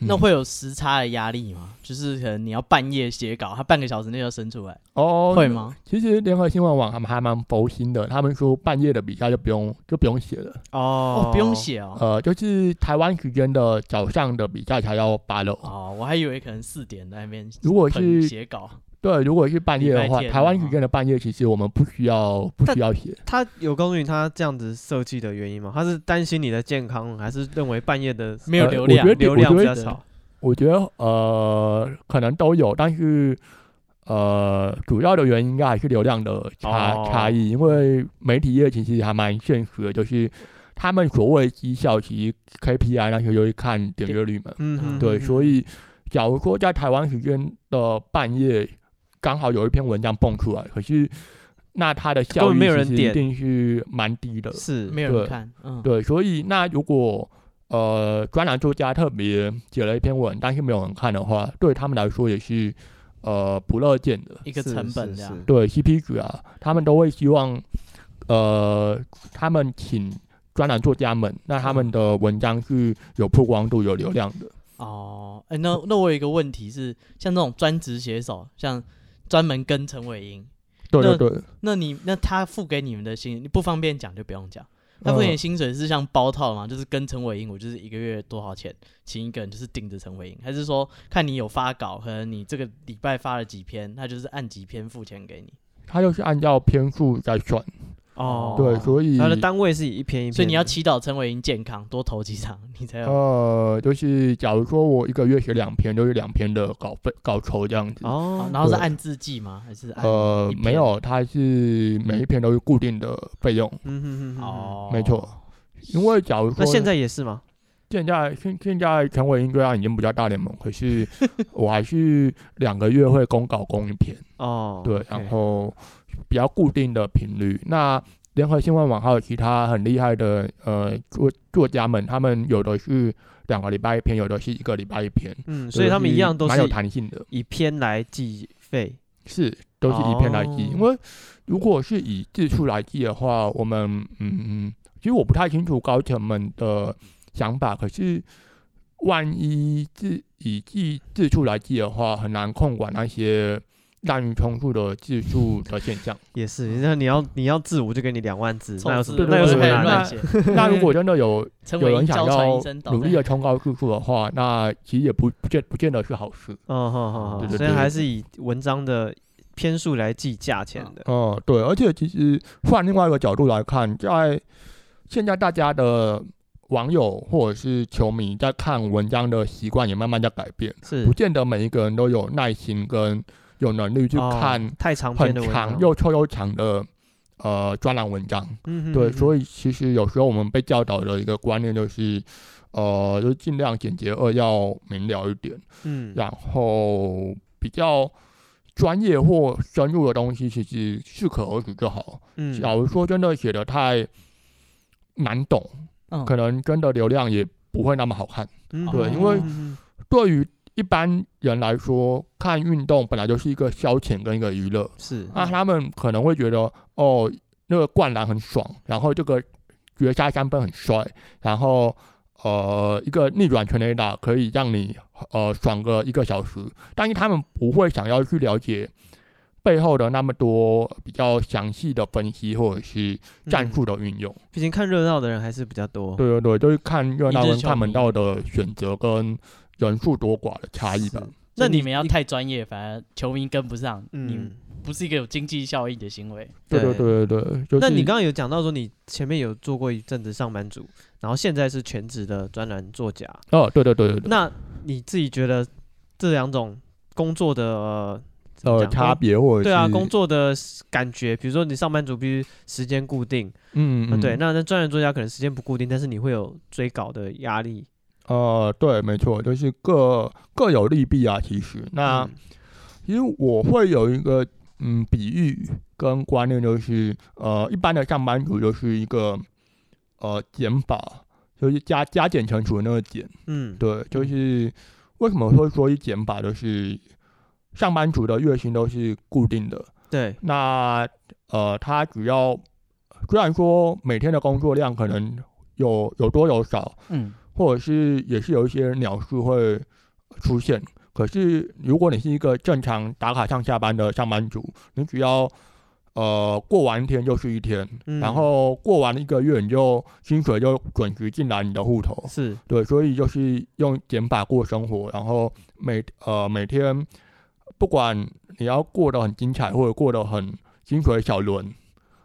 那嗯会有时差的压力吗？就是可能你要半夜写稿，他半个小时内要生出来，哦会？吗？其实联合新闻网他们还蛮佛心的，他们说半夜的比赛就不用就不用写了，哦哦，不用写哦。呃，就是台湾时间的早上的比赛才要发了。哦，我还以为可能四点在那边如果是写稿，对，如果是半夜的话，台湾时间的半夜，其实我们不需要不需要写。他有告诉你他这样子设计的原因吗？他是担心你的健康，还是认为半夜的呃没有流量我觉得流量比我觉得较少？我觉得呃，可能都有，但是呃，主要的原因应该还是流量的差、哦差异，因为媒体业其实还蛮现实的，就是他们所谓绩效，其实 KPI 那些就会看点阅率嘛。嗯哼对，哼所以假如说在台湾时间的半夜刚好有一篇文章蹦出来，可是那它的效率其实一定是蛮低的。是对没有人看，嗯，对，所以那如果呃专栏作家特别写了一篇文，但是没有人看的话，对他们来说也是呃不乐见的。一个成本这样是是。对 CP 值啊，他们都会希望呃他们请专栏作家们，那他们的文章是有曝光度、有流量的。哦，哎、那那我有一个问题是，像那种专职写手，像专门跟陈伟英，对对对，那你那他付给你们的薪，你不方便讲就不用讲。他付给你的薪水是像包套吗？就是跟陈伟英，我就是一个月多少钱，请一个人就是盯着陈伟英，还是说看你有发稿，可能你这个礼拜发了几篇，他就是按几篇付钱给你？他就是按照篇数在算。哦，对，所以他的单位是以一篇一篇，所以你要祈祷陈伟英健康，多投几场，你才有。呃，就是假如说我一个月写两篇，就是两篇的稿费稿酬这样子。哦然后是按字计吗？还是呃没有，它是每一篇都是固定的费用。嗯哼哼哼，哦，没错。因为假如说那现在也是吗？现在现现在陈伟英虽然已经不叫大联盟，可是 我还是两个月会公稿公一篇，哦，对然后比较固定的频率。那联合新闻网还有其他很厉害的呃作作家们，他们有的是两个礼拜一篇，有的是一个礼拜一篇，嗯，所以他们一样都是蛮有弹性的，以篇来计费，是都是以篇来计。哦因为如果是以字数来计的话，我们嗯嗯，其实我不太清楚高层们的想法，可是万一字以字字数来计的话，很难控管那些滥竽充数的字数的现象。也是，那你要你要字，我就给你两万字，那有什么那有什么难的？那如果真的有 有人想要努力的冲高字数的话，那其实也不不见不见得是好事。哦，所以还是以文章的篇数来计价钱的。嗯，对，而且其实换另外一个角度来看，在现在大家的网友或者是球迷在看文章的习惯也慢慢在改变，是不见得每一个人都有耐心跟有能力去哦看太长篇很的长又臭又长的呃专栏文章。对，嗯哼。哼所以其实有时候我们被教导的一个观念就是，呃，就是尽量简洁扼要明了一点，嗯。然后比较专业或深入的东西，其实适可而止就好。嗯。假如说真的写的太难懂，嗯。可能真的流量也不会那么好看。嗯对因为对于一般人来说，看运动本来就是一个消遣跟一个娱乐，是。那他们可能会觉得，哦，那个灌篮很爽，然后这个绝杀三分很帅，然后呃一个逆转全垒打可以让你呃爽个一个小时，但是他们不会想要去了解背后的那么多比较详细的分析或者是战术的运用。毕竟看热闹的人还是比较多。对对对，就是看热闹跟看门道的选择跟人数多寡的差异吧。那你们要太专业，反而球迷跟不上，你嗯，不是一个有经济效益的行为。对对对对对，就是、那你刚刚有讲到说你前面有做过一阵子上班族，然后现在是全职的专栏作家。哦，对对对对对，那你自己觉得这两种工作的呃呃差别或者对啊，工作的感觉，比如说你上班族必须时间固定，嗯对，那那专栏作家可能时间不固定，但是你会有追稿的压力。呃对，没错，就是各各有利弊啊。其实，那、嗯其实我会有一个嗯比喻跟观念，就是呃一般的上班族就是一个呃减法，就是加加减乘除的那个减。嗯，对，就是为什么会说一减法，就是上班族的月薪都是固定的。对，那呃，他只要虽然说每天的工作量可能有有多有少，嗯，或者是也是有一些鸟事会出现，可是如果你是一个正常打卡上下班的上班族，你只要呃过完一天就是一天，嗯然后过完一个月，你就薪水就准时进来你的户头。是，对，所以就是用减法过生活，然后每呃每天不管你要过得很精彩，或者过得很薪水小轮，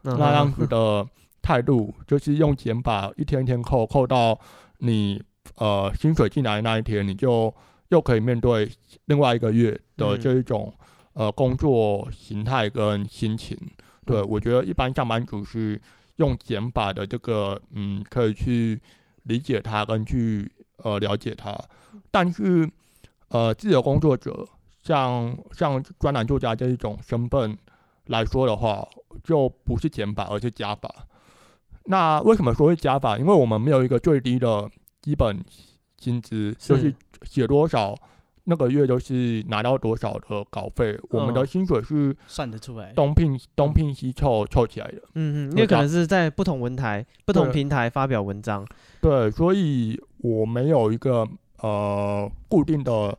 嗯那样子的态度，就是用减法一天一天扣，扣到你呃薪水进来的那一天，你就又可以面对另外一个月的这一种、嗯、呃工作形态跟心情。对，我觉得一般上班族是用减法的这个嗯，可以去理解它跟去呃了解它，但是呃自由工作者像像专栏作家这一种身份来说的话，就不是减法而是加法。那为什么说是加法？因为我们没有一个最低的基本薪资，就是写多少。那个月就是拿到多少的稿费，嗯、我们的薪水是算得出来，东拼东拼西凑凑起来的。嗯嗯，因为可能是在不同文台、不同平台发表文章。对，所以我没有一个呃固定的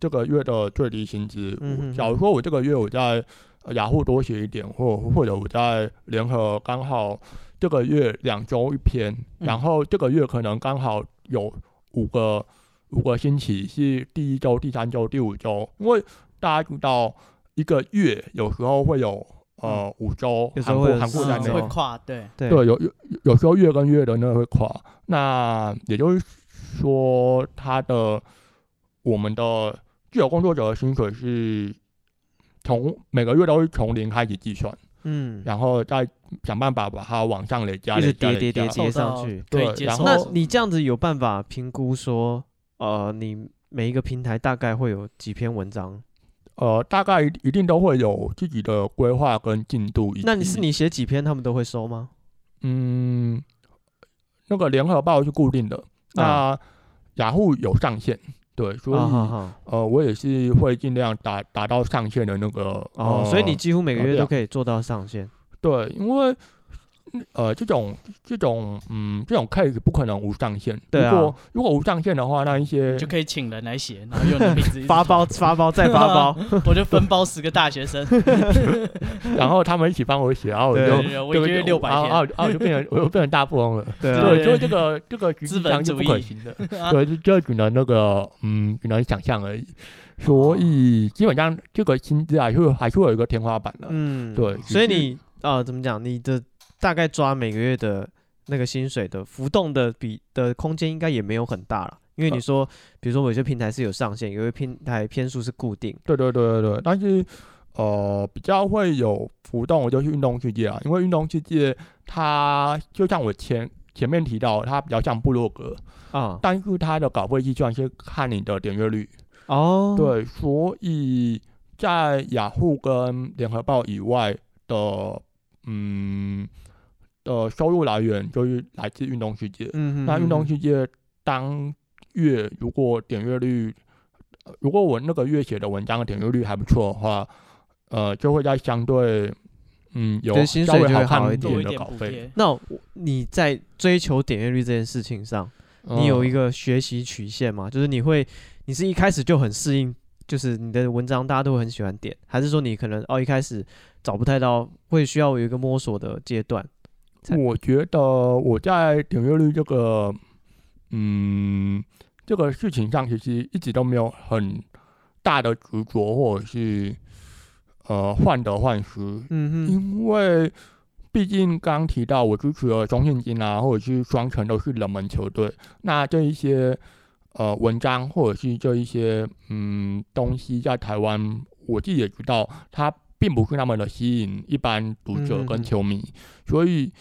这个月的最低薪资。嗯，假如说我这个月我在雅虎多写一点，或或者我在联合刚好这个月两周一篇，嗯、然后这个月可能刚好有五个。五个星期是第一周、第三周、第五周，因为大家知道一个月有时候会有呃五周，有时候会跨，对。对，有有有时候月跟月的那个会跨，那也就是说，他的我们的自由工作者的薪水是从每个月都是从零开始计算，嗯，然后再想办法把它往上累加，一直叠叠叠叠上去，对，然后那你这样子有办法评估说？呃，你每一个平台大概会有几篇文章？呃，大概一定都会有自己的规划跟进度。那你是你写几篇，他们都会收吗？嗯，那个联合报是固定的，那雅虎有上限，对，所以呃，我也是会尽量达达到上限的那个。哦，所以你几乎每个月都可以做到上限。对，因为。呃，这种这种嗯，这种 case 不可能无上限。对啊。如果如果无上限的话，那一些就可以请人来写，然后用你的名字 发包发包再发包，我就分包十个大学生，然后他们一起帮我写，然后我就我一个月六百天，然后就变成我就变成大富翁了。对，所以这个这个资本是不可行的，对，就就只能那个嗯，只能想象而已。所以基本上这个薪资还是还是会有一个天花板的。嗯，对。所以你啊，怎么讲？你的。大概抓每个月的那个薪水的浮动的比的空间应该也没有很大了，因为你说，比如说有些平台是有上限，有些平台篇数是固定。对对对对对，但是呃比较会有浮动我就是运动世界啊，因为运动世界它就像我前前面提到，它比较像部落格啊，但是它的稿费计算是看你的点阅率哦。对，所以在雅虎跟联合报以外的嗯。的收入来源就是来自运动世界。嗯哼，那运动世界当月如果点阅率，如果我那个月写的文章的点阅率还不错的话，呃，就会在相对嗯有稍微好看一点的稿费。那你在追求点阅率这件事情上，你有一个学习曲线吗？就是你会，你是一开始就很适应，就是你的文章大家都会很喜欢点，还是说你可能哦一开始找不太到，会需要有一个摸索的阶段？我觉得我在点阅率这个，嗯，这个事情上其实一直都没有很大的执着，或者是呃患得患失。因为毕竟刚刚提到我支持的中信金啊，或者是双城都是冷门球队，那这一些呃文章或者是这一些嗯东西在台湾，我自己也知道它并不是那么的吸引一般读者跟球迷，嗯、所以。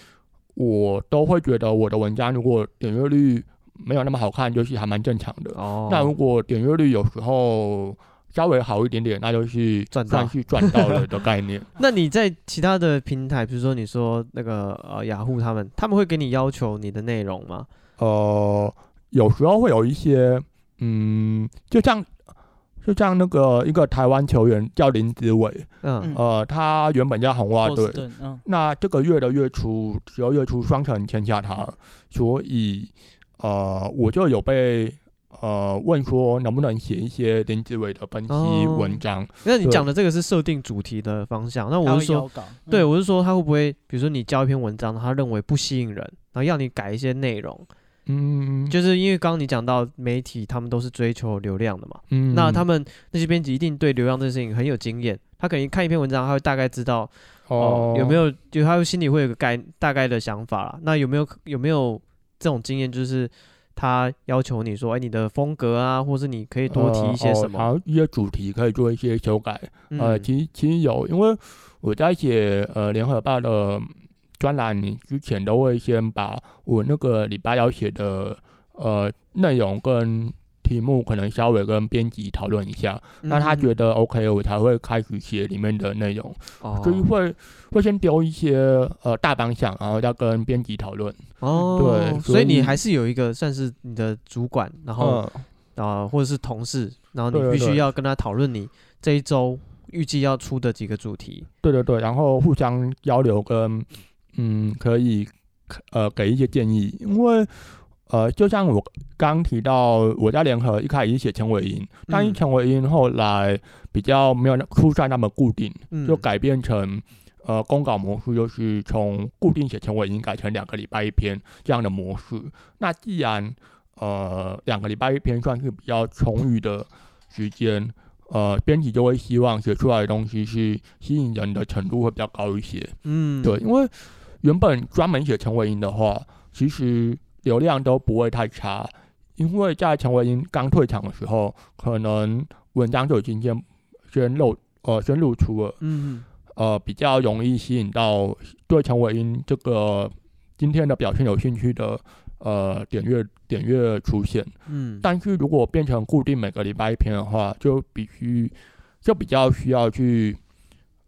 我都会觉得我的文章如果点阅率没有那么好看，就是还蛮正常的。哦。那如果点阅率有时候稍微好一点点，那就是赚算是赚到了的概念。那你在其他的平台，比如说你说那个呃雅虎他们，他们会给你要求你的内容吗？呃，有时候会有一些，嗯，就像。就像那个一个台湾球员叫林子伟，嗯，呃，他原本叫红袜队，嗯，那这个月的月初，十二月初双城签下他，所以呃，我就有被呃问说能不能写一些林子伟的分析文章。哦、那你讲的这个是设定主题的方向，那我是说，嗯、对我是说他会不会，比如说你交一篇文章，他认为不吸引人，然后要你改一些内容。嗯，就是因为刚刚你讲到媒体，他们都是追求流量的嘛。嗯，那他们那些编辑一定对流量这件事情很有经验，他可能看一篇文章，他会大概知道哦、哦有没有，就他会心里会有个概大概的想法啦。那有没有有没有这种经验，就是他要求你说，哎，你的风格啊，或是你可以多提一些什么？好、呃哦，一些主题可以做一些修改。嗯、呃，其实其实有，因为我在写呃联合报的专栏之前，都会先把我那个礼拜要写的呃内容跟题目可能稍微跟编辑讨论一下，那、嗯、他觉得 OK，我才会开始写里面的内容。哦，所以会会先丢一些呃大方向，然后再跟编辑讨论。哦，对，所以，所以你还是有一个算是你的主管，然后啊、嗯呃、或者是同事，然后你必须要跟他讨论你这一周预计要出的几个主题。对对对，然后互相交流跟嗯可以呃给一些建议，因为。呃，就像我刚提到，我在联合一开始写陈伟英，但是陈伟英后来比较没有出现那么固定，嗯、就改变成呃公稿模式，就是从固定写陈伟英改成两个礼拜一篇这样的模式。那既然呃两个礼拜一篇算是比较充裕的时间，呃，编辑就会希望写出来的东西是吸引人的程度会比较高一些。嗯，对，因为原本专门写前尾音的话，其实。流量都不会太差，因为在前尾音刚退场的时候，可能文章就已经先先露呃先露出了，嗯呃比较容易吸引到对前尾音这个今天的表现有兴趣的呃点阅点阅出现，嗯，但是如果变成固定每个礼拜一篇的话，就必须就比较需要去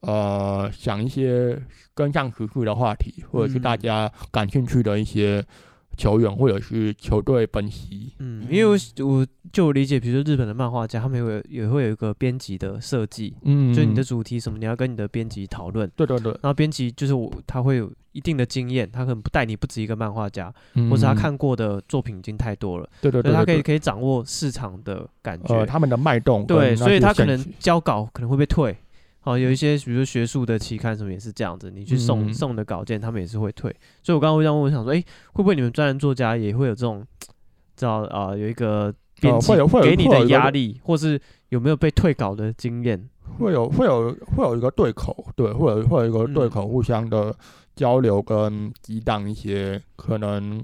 呃想一些跟上时事的话题，或者是大家感兴趣的一些。球员或者是球队分析，嗯，因为我我就我理解，比如说日本的漫画家，他们会也会有一个编辑的设计，嗯，就你的主题什么，你要跟你的编辑讨论，对对对，然后编辑就是我，他会有一定的经验，他可能不带你不止一个漫画家，嗯、或者他看过的作品已经太多了，对对对，所以他可以可以掌握市场的感觉，呃、他们的脉动，对，所以他可能交稿可能会被退。哦，有一些比如说学术的期刊什么也是这样子，你去送、嗯、送的稿件，他们也是会退。所以我刚刚会这样问，我想说，哎、欸，会不会你们专栏作家也会有这种，知道啊、呃，有一个编辑给你的压力，或是有没有被退稿的经验？会有，会有，会有一个对口，对，会有，会有一个对口，互相的交流跟激荡一些可能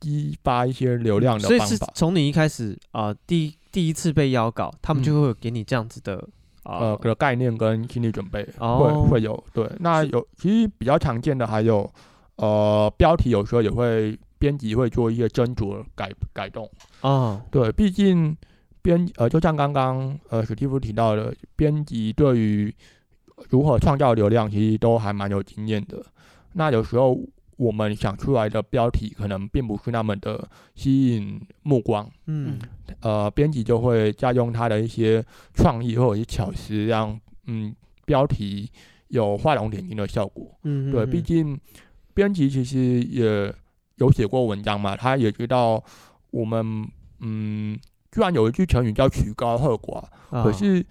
激发一些流量的方法。所以是从你一开始啊、呃，第第一次被邀稿，他们就会有给你这样子的。嗯呃，的概念跟心理准备会、oh, 会有对，那有其实比较常见的还有，呃，标题有时候也会编辑会做一些斟酌改改动。啊，oh. 对，毕竟编呃，就像刚刚呃史蒂夫提到的，编辑对于如何创造流量其实都还蛮有经验的，那有时候。我们想出来的标题可能并不是那么的吸引目光，嗯，呃，编辑就会加用他的一些创意或者是巧思，让嗯标题有画龙点睛的效果，嗯，对，毕竟编辑其实也有写过文章嘛，他也知道我们嗯，居然有一句成语叫曲高和寡，哦，可是。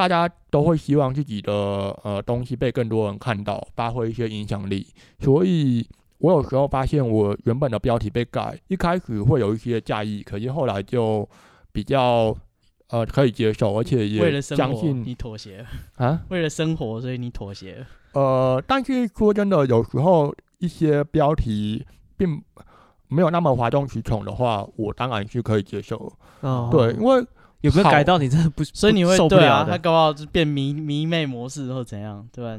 大家都会希望自己的呃东西被更多人看到，发挥一些影响力。所以我有时候发现，我原本的标题被改，一开始会有一些介意，可是后来就比较呃可以接受，而且也相信你妥协啊。为了生活，所以你妥协。呃，但是说真的，有时候一些标题并没有那么哗众取宠的话，我当然是可以接受。哦，对，因为。有没有改到你真的不，所以你会受不了的？他搞不好就变迷迷妹模式或怎样，对吧？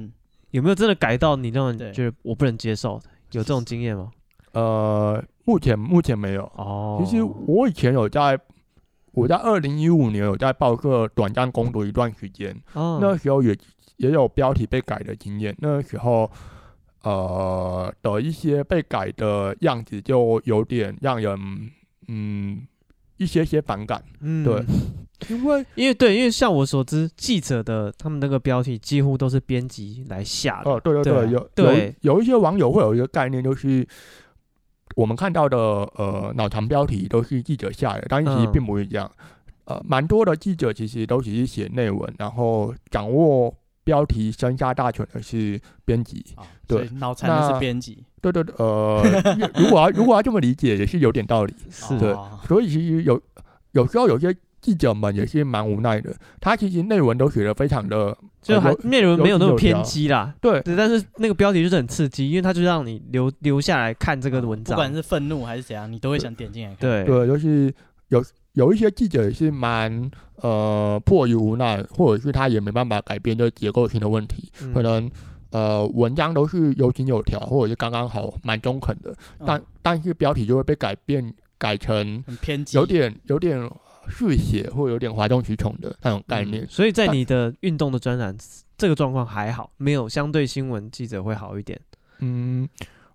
有没有真的改到你那种觉得我不能接受的？有这种经验吗？呃，目前目前没有。哦，其实我以前有在，我在二零一五年有在报社短暂工作一段时间，哦，那时候也也有标题被改的经验。那时候，呃的一些被改的样子就有点让人，嗯。一些些反感，嗯，对，因为因为对，因为像我所知，记者的他们那个标题几乎都是编辑来下的。哦，对对对，有对有，有一些网友会有一个概念，就是我们看到的呃脑残标题都是记者下的，但是其实并不是这样。嗯、呃，蛮多的记者其实都只是写内文，然后掌握。标题生杀大权的是编辑，哦、对，脑残的是编辑，对对对，呃，如果要如果要这么理解，也是有点道理，是的。所以其实有有时候有些记者们也是蛮无奈的。他其实内文都写的非常的，就还内容没有那么偏激啦。对，但是那个标题就是很刺激，因为他就让你留留下来看这个文章，不管是愤怒还是怎样，你都会想点进来看。对对，就是有有一些记者也是蛮呃迫于无奈，或者是他也没办法改变这结构性的问题，嗯、可能呃文章都是有井有条，或者是刚刚好蛮中肯的，但、嗯、但是标题就会被改变。改成很偏激，有点有点嗜血或有点哗众取宠的那种概念。嗯、所以在你的运动的专栏，这个状况还好，没有相对新闻记者会好一点。嗯，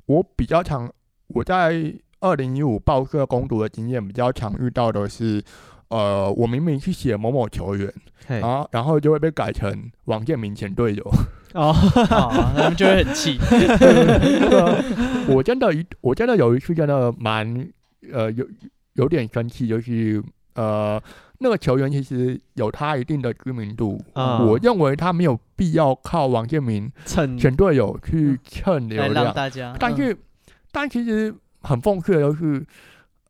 我比较常我在二零一五报社攻读的经验比较常遇到的是，呃，我明明去写某某球员，然后然后就会被改成王建民前队友。哦，他们就会很气。我真的一我真的有一次真的蛮。呃，有有点生气，就是呃，那个球员其实有他一定的知名度，嗯、我认为他没有必要靠王建民蹭前队友去蹭流量，大家。但是，嗯、但其实很讽刺的就是，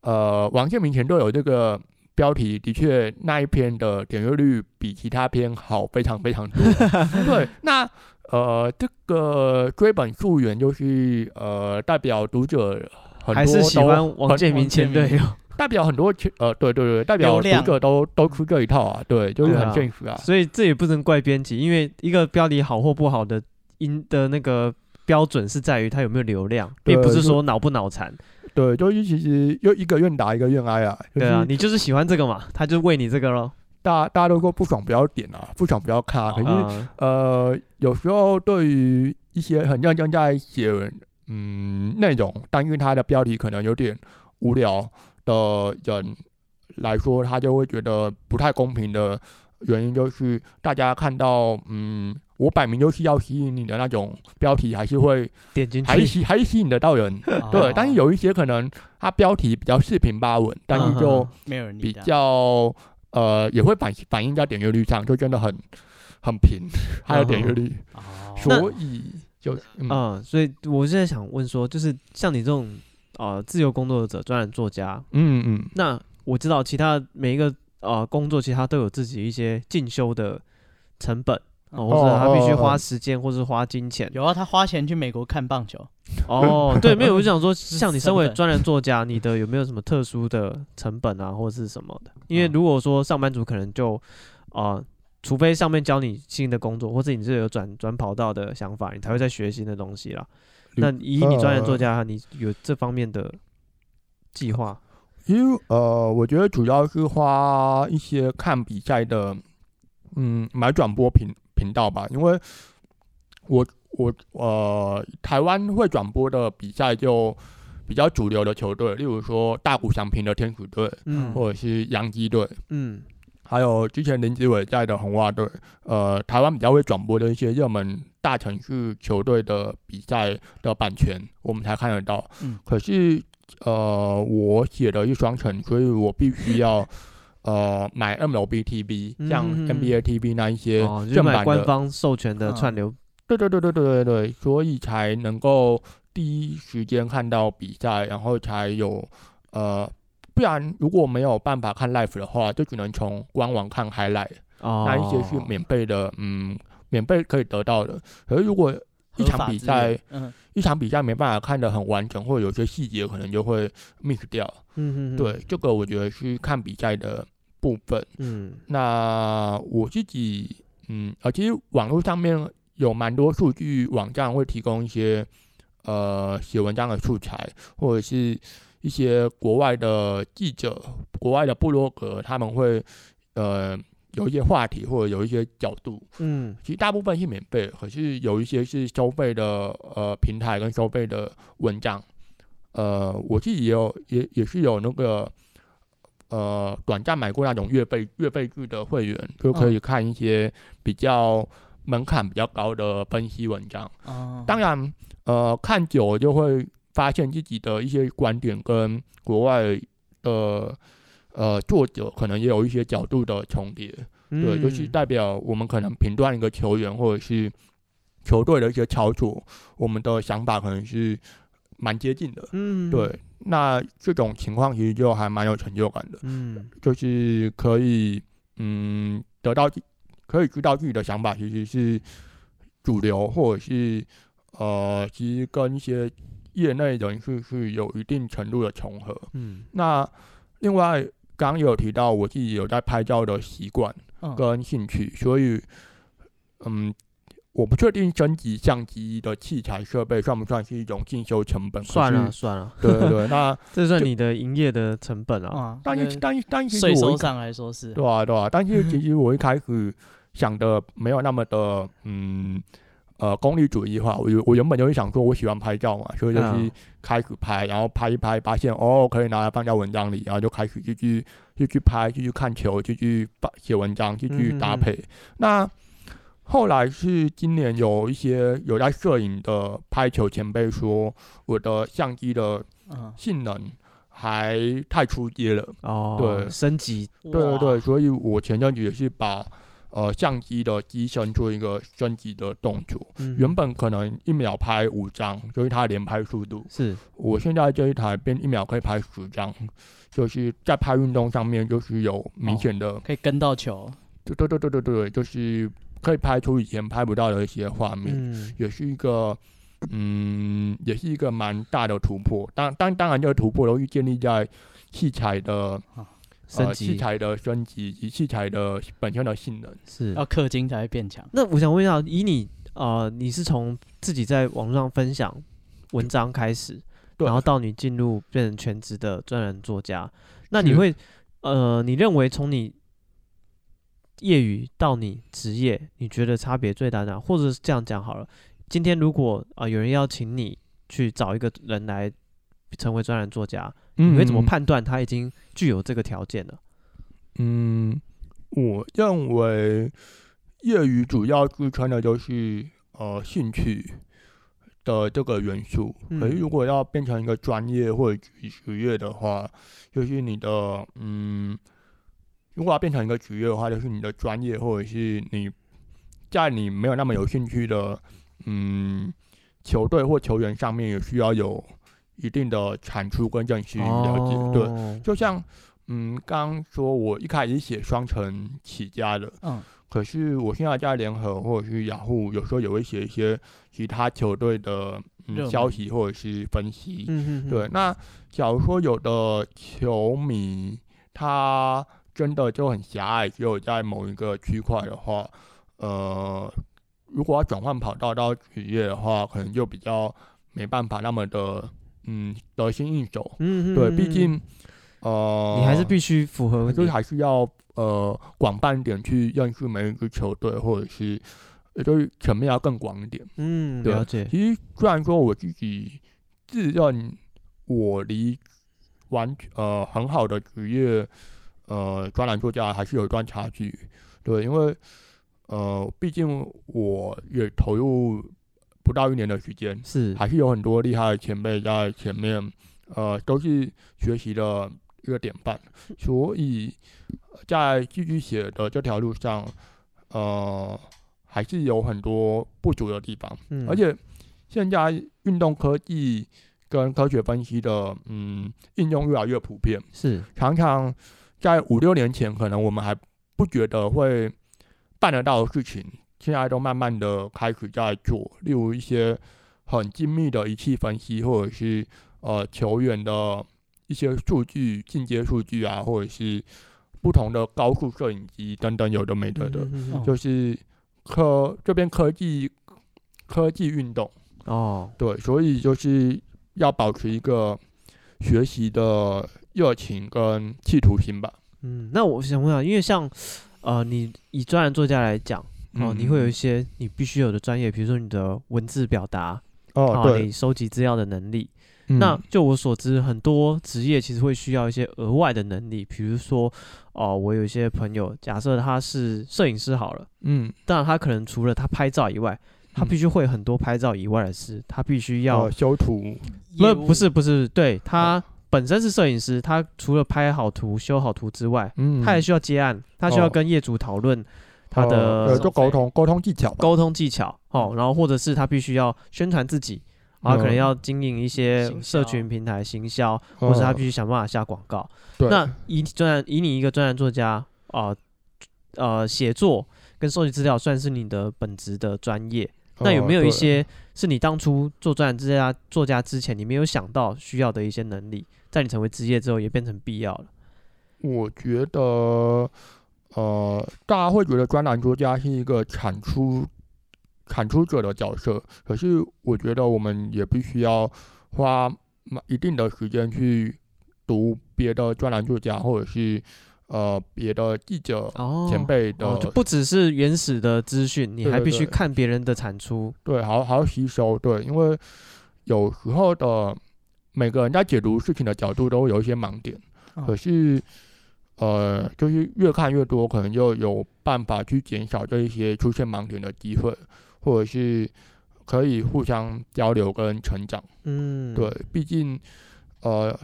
呃，王建民前都有这个标题的确那一篇的点阅率比其他篇好非常非常多。对，那呃，这个追本溯源就是呃，代表读者。还是喜欢王建民前队友，代表很多呃，对对对，代表读者都都出这一套啊，对，就是很现实啊。所以这也不能怪编辑，因为一个标题好或不好的因的那个标准是在于它有没有流量，并不是说脑不脑残。对，就是其实又一个愿打一个愿挨啊。对啊，你就是喜欢这个嘛，他就为你这个喽。大大家都说不爽不要点啊，不爽不要看啊。可是呃，有时候对于一些很认真在写。嗯，内容，但因为它的标题可能有点无聊的人来说，他就会觉得不太公平的原因就是，大家看到，嗯，我摆明就是要吸引你的那种标题，还是会点进去，还是吸还是吸引得到人，对。但是有一些可能，它标题比较四平八稳，但是就没有人比较，呃，也会反反映在点阅率上，就真的很很平，还有点阅率，所以。就嗯，嗯，所以我现在想问说，就是像你这种呃自由工作者、专栏作家，嗯嗯，那我知道其他每一个呃工作，其他都有自己一些进修的成本，哦、或者他必须花时间，或是花金钱。有啊，他花钱去美国看棒球。哦，对，没有，我就想说，像你身为专栏作家，你的有没有什么特殊的成本啊，或者是什么的？因为如果说上班族可能就啊。呃除非上面教你新的工作，或者你是有转转跑道的想法，你才会在学新的东西啦。那以你专栏作家，你有这方面的计划？因为呃，我觉得主要是花一些看比赛的，嗯，买转播频频道吧。因为我我呃，台湾会转播的比赛就比较主流的球队，例如说大谷翔平的天使队，嗯，或者是洋基队，嗯。还有之前林子伟在的红袜队，呃，台湾比较会转播的一些热门大城市球队的比赛的版权，我们才看得到。嗯，可是呃，我写了一双城，所以我必须要呃买 MLB TV，像 NBA TV 那一些正版的、哦、官方授权的串流。对对对对对对对，所以才能够第一时间看到比赛，然后才有呃。不然，如果没有办法看 live 的话，就只能从官网看 highlight。哦，那一些是免费的，嗯，免费可以得到的。可是如果一场比赛，嗯，一场比赛没办法看得很完整，或者有些细节可能就会 miss 掉。嗯嗯，对，这个我觉得是看比赛的部分。嗯，那我自己，嗯，啊，其实网络上面有蛮多数据网站会提供一些，呃，写文章的素材，或者是。一些国外的记者、国外的部落格，他们会呃有一些话题或者有一些角度，嗯，其实大部分是免费，可是有一些是收费的呃平台跟收费的文章，呃，我自己也有也也是有那个呃短暂买过那种月费月费制的会员，就可以看一些比较门槛比较高的分析文章。哦，当然呃看久就会。发现自己的一些观点跟国外的呃作者可能也有一些角度的重叠，嗯、对，就是代表我们可能评断一个球员或者是球队的一些操作，我们的想法可能是蛮接近的。嗯，对，那这种情况其实就还蛮有成就感的。嗯，就是可以嗯得到，可以知道自己的想法其实是主流，或者是呃，其实跟一些业内人士是有一定程度的重合。嗯，那另外刚刚有提到我自己有在拍照的习惯跟兴趣，嗯、所以嗯。我不确定升级相机的器材设备算不算是一种进修成本？算了算了，对对对，那这算你的营业的成本啊。啊但是但是但是，税收上来说是。对啊对啊，但是 其实我一开始想的没有那么的嗯呃功利主义化。我我原本就是想说我喜欢拍照嘛，所以就是开始拍，然后拍一拍，发现哦可以拿来放在文章里，然后就开始继续继续拍，继续看球，继续写文章，继续搭配。嗯、那后来是今年有一些有在摄影的拍球前辈说，我的相机的性能还太初阶了。哦，对，升级，对对对，所以我前阵子也是把呃相机的机身做一个升级的动作。嗯、原本可能一秒拍五张，就是它的连拍速度。是，我现在这一台变一秒可以拍十张，就是在拍运动上面就是有明显的、哦、可以跟到球。对对对对对对，就是。可以拍出以前拍不到的一些画面，嗯、也是一个，嗯，也是一个蛮大的突破。当当当然，这个突破容易建立在器材的升级、呃、器材的升级以及器材的本身的性能，是。要氪金才会变强。那我想问一下，以你呃，你是从自己在网上分享文章开始，对。然后到你进入变成全职的专栏作家，那你会呃，你认为从你业余到你职业，你觉得差别最大的，或者是这样讲好了。今天如果啊、呃、有人邀请你去找一个人来成为专栏作家，嗯、你会怎么判断他已经具有这个条件了？嗯，我认为业余主要支撑的就是呃兴趣的这个元素。可是如果要变成一个专业或者职业的话，就是你的嗯。如果要变成一个职业的话，就是你的专业，或者是你在你没有那么有兴趣的，嗯，球队或球员上面，也需要有一定的产出跟认识了解。哦、对，就像嗯，刚刚说我一开始写双城起家的，嗯，可是我现在在联合或者是雅虎，有时候也会写一些其他球队的、嗯、消息或者是分析。嗯对，那假如说有的球迷他。真的就很狭隘，只有在某一个区块的话，呃，如果要转换跑道到职业的话，可能就比较没办法那么的，嗯，得心应手。嗯嗯。对，毕竟，呃，你还是必须符合，就是还是要呃广泛一点去认识每一支球队，或者是，就是层面要更广一点。嗯，对了解。其实虽然说我自己自认我离完呃很好的职业。呃，专栏作家还是有一段差距，对，因为呃，毕竟我也投入不到一年的时间，是。还是有很多厉害的前辈在前面，呃，都是学习的一个典范，所以在继续写的这条路上，呃，还是有很多不足的地方，嗯，而且现在运动科技跟科学分析的嗯应用越来越普遍，是。常常。在五六年前，可能我们还不觉得会办得到的事情，现在都慢慢的开始在做。例如一些很精密的仪器分析，或者是呃球员的一些数据、进阶数据啊，或者是不同的高速摄影机等等，有的没得的，嗯嗯嗯，就是科这边科技科技运动哦，对，所以就是要保持一个学习的。热情跟企图心吧。嗯，那我想问下，因为像，呃，你以专栏作家来讲，哦、呃，嗯、你会有一些你必须有的专业，比如说你的文字表达，哦，对，你收集资料的能力。嗯、那就我所知，很多职业其实会需要一些额外的能力，比如说，哦、呃，我有一些朋友，假设他是摄影师好了，嗯，当然他可能除了他拍照以外，他必须会很多拍照以外的事，他必须要、呃、修图，不，不是，不是，对他。本身是摄影师，他除了拍好图、修好图之外，嗯，他还需要接案，他需要跟业主讨论他的，做沟通、沟通技巧、沟通技巧，哦，然后或者是他必须要宣传自己，啊可能要经营一些社群平台行销，或是他必须想办法下广告。对。那以专栏以你一个专栏作家啊，呃，写作跟收集资料算是你的本职的专业。那有没有一些是你当初做专栏作家作家之前，你没有想到需要的一些能力，在你成为职业之后也变成必要了？我觉得，呃，大家会觉得专栏作家是一个产出产出者的角色，可是我觉得我们也必须要花一定的时间去读别的专栏作家，或者是。呃，别的记者前辈的、哦哦，就不只是原始的资讯，你还必须看别人的产出，对，对，对，还还要吸收，对，因为有时候的每个人在解读事情的角度都有一些盲点，哦、可是呃，就是越看越多，可能就有办法去减少这一些出现盲点的机会，或者是可以互相交流跟成长，嗯，对，毕竟呃，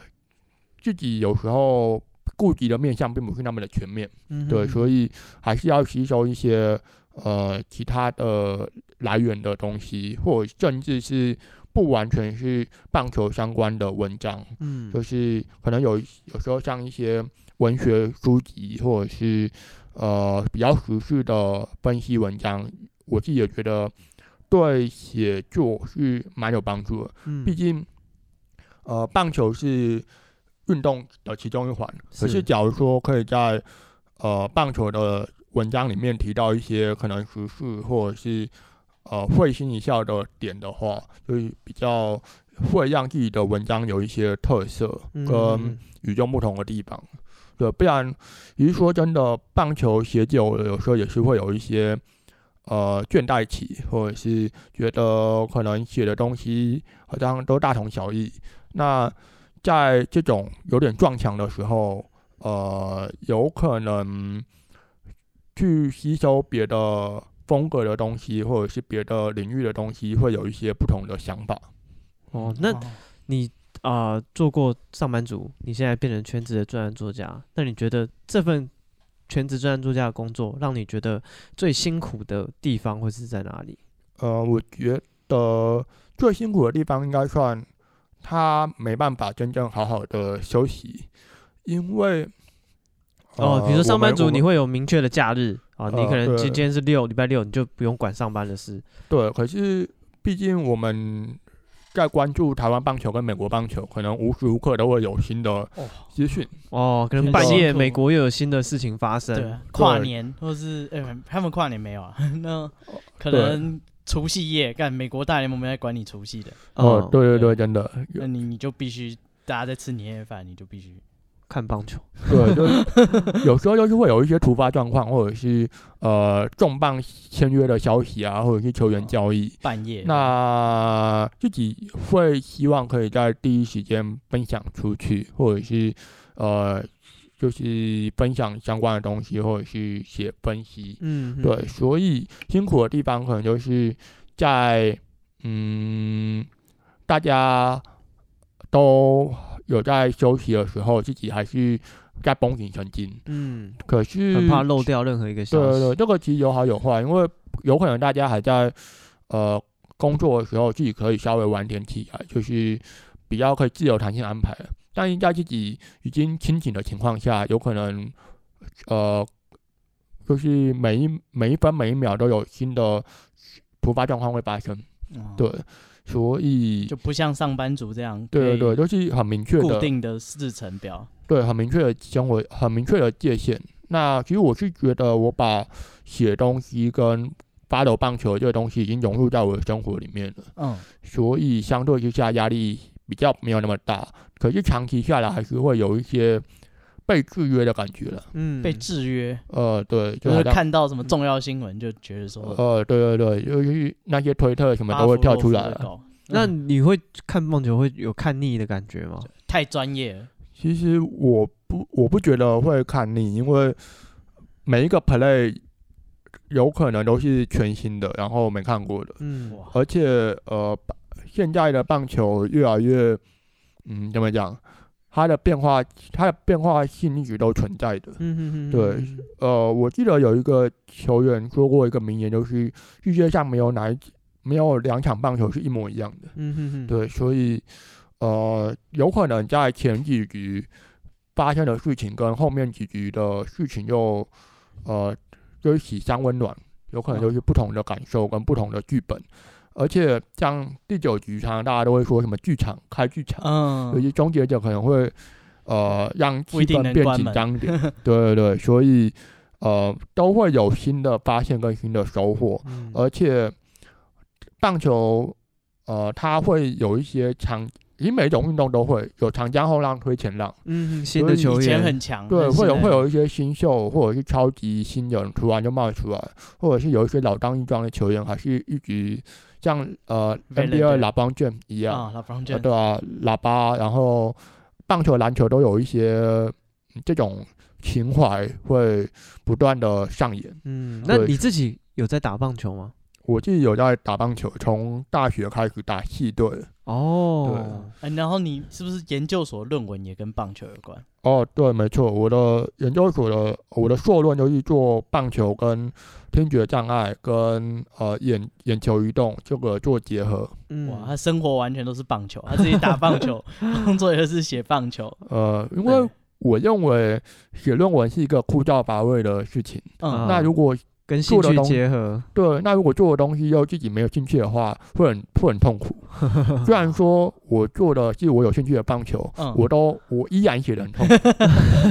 自己有时候。顾及的面向并不是那么的全面，嗯、对，所以还是要吸收一些呃其他的来源的东西，或者甚至是不完全是棒球相关的文章，嗯，就是可能有有时候像一些文学书籍，或者是呃比较时事的分析文章，我自己也觉得对写作是蛮有帮助的，嗯，毕竟呃棒球是。运动的其中一环，可是假如说可以在呃棒球的文章里面提到一些可能时事或者是呃会心一笑的点的话，就比较会让自己的文章有一些特色跟与众不同的地方。嗯、对，不然，比如说真的棒球写久了，有时候也是会有一些呃倦怠期，或者是觉得可能写的东西好像都大同小异。那在这种有点撞墙的时候，呃，有可能去吸收别的风格的东西，或者是别的领域的东西，会有一些不同的想法。哦，那你啊、呃，做过上班族，你现在变成全职的专栏作家，那你觉得这份全职专栏作家的工作，让你觉得最辛苦的地方会是在哪里？呃，我觉得最辛苦的地方应该算。他没办法真正好好的休息，因为哦，比如说上班族，你会有明确的假日啊，你可能今天是六礼拜六，你就不用管上班的事。对，可是毕竟我们在关注台湾棒球跟美国棒球，可能无时无刻都会有新的资讯哦，可能半夜美国又有新的事情发生，对，跨年或是哎，他们跨年没有啊？那可能。除夕夜干美国大联盟没在管你除夕的哦，对对对，真的。那你你就必须大家在吃年夜饭，你就必须看棒球。对，就 有时候就是会有一些突发状况，或者是呃重磅签约的消息啊，或者是球员交易，半夜。那自己会希望可以在第一时间分享出去，或者是呃。就是分享相关的东西，或者是写分析，嗯，对，所以辛苦的地方可能就是在，嗯，大家都有在休息的时候，自己还是在绷紧神经，嗯，可是很怕漏掉任何一个消息。对对对，这个其实有好有坏，因为有可能大家还在呃工作的时候，自己可以稍微晚点起来，就是比较可以自由弹性安排。但是在自己已经清醒的情况下，有可能，呃，就是每一每一分每一秒都有新的突发状况会发生，哦、对，所以就不像上班族这样，对对对，就是很明确的固定的日程表，对，很明确的生活，很明确的界限。那其实我是觉得，我把写东西跟 follow 棒球这个东西已经融入在我的生活里面了，嗯，所以相对之下压力比较没有那么大。可是长期下来还是会有一些被制约的感觉了。嗯，被制约。呃，对，就，就是看到什么重要新闻就觉得说，呃，对对对，尤其那些推特什么都会跳出来了。嗯、那你会看棒球会有看腻的感觉吗？太专业了。其实我不，我不觉得会看腻，因为每一个 play 有可能都是全新的，然后没看过的。嗯，而且呃，现在的棒球越来越。嗯，怎么讲？它的变化，它的变化性一直都存在的。嗯哼哼。对，呃，我记得有一个球员说过一个名言，就是世界上没有哪一没有两场棒球是一模一样的。嗯哼哼，对，所以呃，有可能在前几局发生的事情跟后面几局的事情又呃，就是喜相温暖，有可能就是不同的感受跟不同的剧本。而且像第九局，常常大家都会说什么剧场开剧场，嗯，尤其终结者可能会呃让气氛变紧张点，对对对，所以呃都会有新的发现跟新的收获，嗯、而且棒球呃它会有一些长，其实每种运动都会有长江后浪推前浪，嗯，新的球员很强，对，会有会有一些新秀或者是超级新人突然就冒出来，或者是有一些老当益壮的球员还是一直。像呃 NBA 喇叭卷一样啊，呃、对啊，喇叭，然后棒球、篮球都有一些这种情怀会不断的上演。嗯，那你自己有在打棒球吗？我自己有在打棒球，从大学开始打系队。哦，对，然后你是不是研究所论文也跟棒球有关？哦，对，没错，我的研究所的我的硕论就是做棒球跟听觉障碍跟呃眼眼球移动这个做结合。嗯，哇，他生活完全都是棒球，他自己打棒球，工作也是写棒球。呃，因为我认为写论文是一个枯燥乏味的事情。嗯，那如果跟兴趣结合，对，那如果做的东西又自己没有兴趣的话，会很会很痛苦。虽然说我做的是我有兴趣的棒球，嗯、我都我依然写的很痛苦。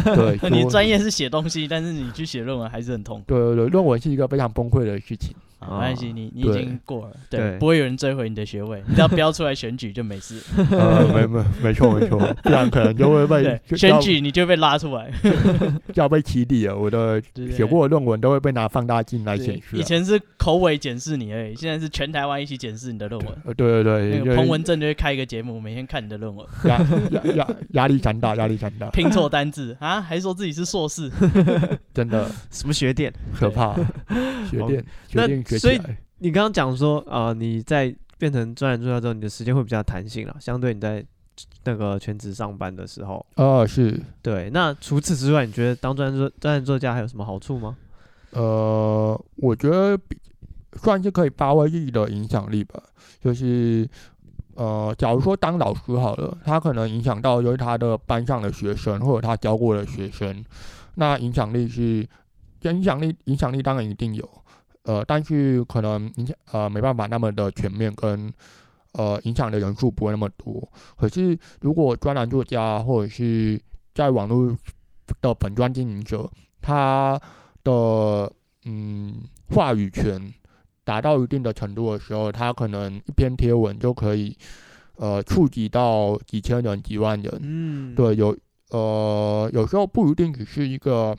对，你专业是写东西，但是你去写论文还是很痛苦。对对对，论文是一个非常崩溃的事情。没关系，你你已经过了，对，不会有人追回你的学位，你只要标出来选举就没事。呃，没没没错没错，不然可能就会被选举你就被拉出来，就要被起底了。我的写过的论文都会被拿放大镜来显示。以前是口尾检视你而已，现在是全台湾一起检视你的论文。呃，对对对，那个彭文正就会开一个节目，每天看你的论文，压压压压力山大，压力山大。拼错单字啊，还说自己是硕士，真的什么学电，可怕，学电学电学起来。你刚刚讲说啊、呃，你在变成专栏作家之后，你的时间会比较弹性了，相对你在那个全职上班的时候。啊，是。对，那除此之外，你觉得当专栏作专栏作家还有什么好处吗？呃，我觉得算是可以发挥自己的影响力吧。就是呃，假如说当老师好了，他可能影响到就是他的班上的学生或者他教过的学生，那影响力是，影响力影响力当然一定有。呃，但是可能影响呃没办法那么的全面跟，呃影响的人数不会那么多。可是如果专栏作家或者是在网络的本专经营者，他的嗯话语权达到一定的程度的时候，他可能一篇贴文就可以呃触及到几千人、几万人。嗯，对，有呃有时候不一定只是一个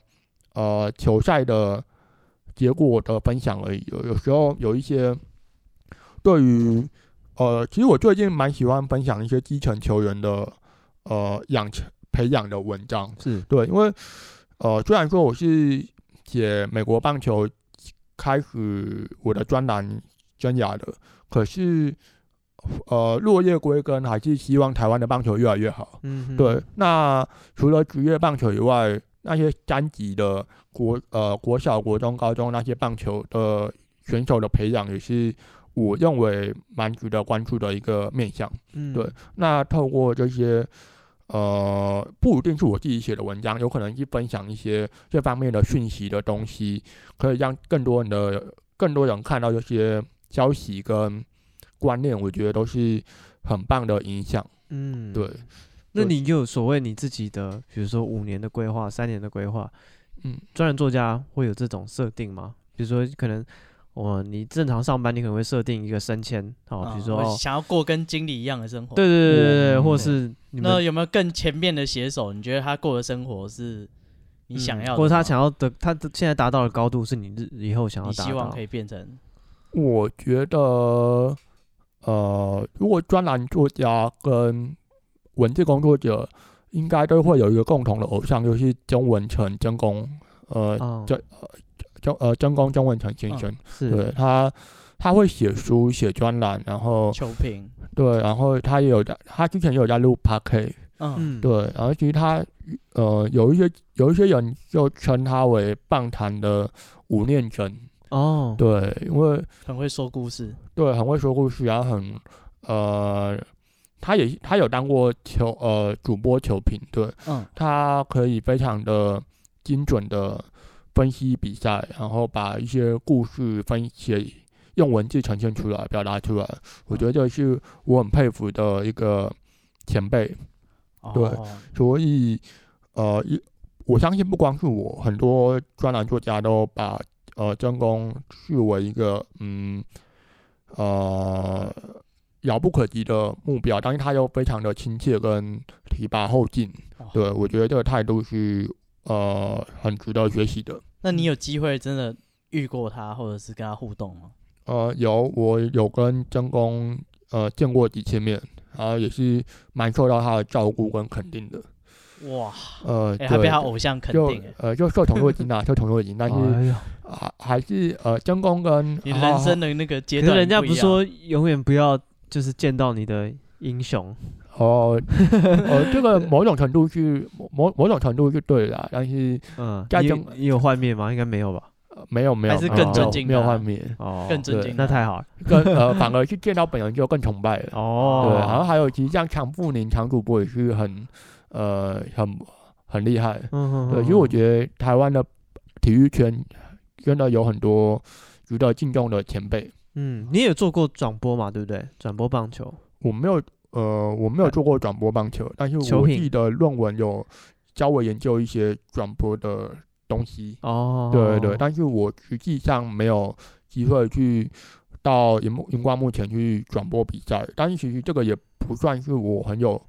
呃球赛的。结果的分享而已。有有时候有一些对于呃，其实我最近蛮喜欢分享一些基层球员的呃养成培养的文章。是对，因为呃，虽然说我是写美国棒球开始我的专栏生涯的，可是呃，落叶归根还是希望台湾的棒球越来越好。嗯哼，对。那除了职业棒球以外，那些三级的国呃国小、国中、高中那些棒球的选手的培养，也是我认为蛮值得关注的一个面向。嗯，对。那透过这些呃，不一定是我自己写的文章，有可能去分享一些这方面的讯息的东西，可以让更多人的更多人看到这些消息跟观念，我觉得都是很棒的影响。嗯，对。那你有所谓你自己的，比如说五年的规划、三年的规划，嗯，专栏作家会有这种设定吗？比如说，可能我、哦、你正常上班，你可能会设定一个升迁，哦，比如说、哦、想要过跟经理一样的生活，对对对对对，嗯、或是那有没有更前面的写手？你觉得他过的生活是你想要的、嗯，或者他想要的，他现在达到的高度是你日以后想要达到，希望可以变成？我觉得，呃，如果专栏作家跟文字工作者应该都会有一个共同的偶像，就是曾文成、曾公，呃，曾、哦、呃曾呃曾公曾文成先生，嗯、对他他会写书、写专栏，然后求评，对，然后他也有在，他之前也有在录 Podcast，嗯，对，然后其实他呃有一些有一些人就称他为棒坛的吴念真，哦，对，因为很会说故事，对，很会说故事，然后很呃，他也他有当过球呃主播球评，对，嗯，他可以非常的精准的分析比赛，然后把一些故事分析用文字呈现出来，表达出来，我觉得这是我很佩服的一个前辈。对，哦、所以呃，一我相信不光是我，很多专栏作家都把呃曾公视为一个嗯呃遥不可及的目标，但是他又非常的亲切跟提拔后进。哦、对，我觉得这个态度是呃很值得学习的。那你有机会真的遇过他，或者是跟他互动吗？呃，有，我有跟曾公呃见过几次面。然后也是蛮受到他的照顾跟肯定的，哇，呃，还被他偶像肯定，呃，就受宠若惊啊，受宠若惊，但是还还是呃，曾公跟你人生的那个阶段，人家不是说永远不要就是见到你的英雄哦，呃，这个某种程度是某某种程度是对的，但是嗯，你你有幻灭吗？应该没有吧。没有没有，还是更尊敬，没有幻灭哦，更震惊，那太好了。更呃，反而是见到本人就更崇拜了哦。对，然后还有其实像强富宁、强主播也是很呃很很厉害。嗯对，因为我觉得台湾的体育圈真的有很多值得敬重的前辈。嗯，你也有做过转播嘛？对不对？转播棒球，我没有呃，我没有做过转播棒球，但是我自己的论文有教我研究一些转播的。东西。哦，对对对，但是我实际上没有机会去到荧幕荧光幕前去转播比赛，但是其实这个也不算是我很有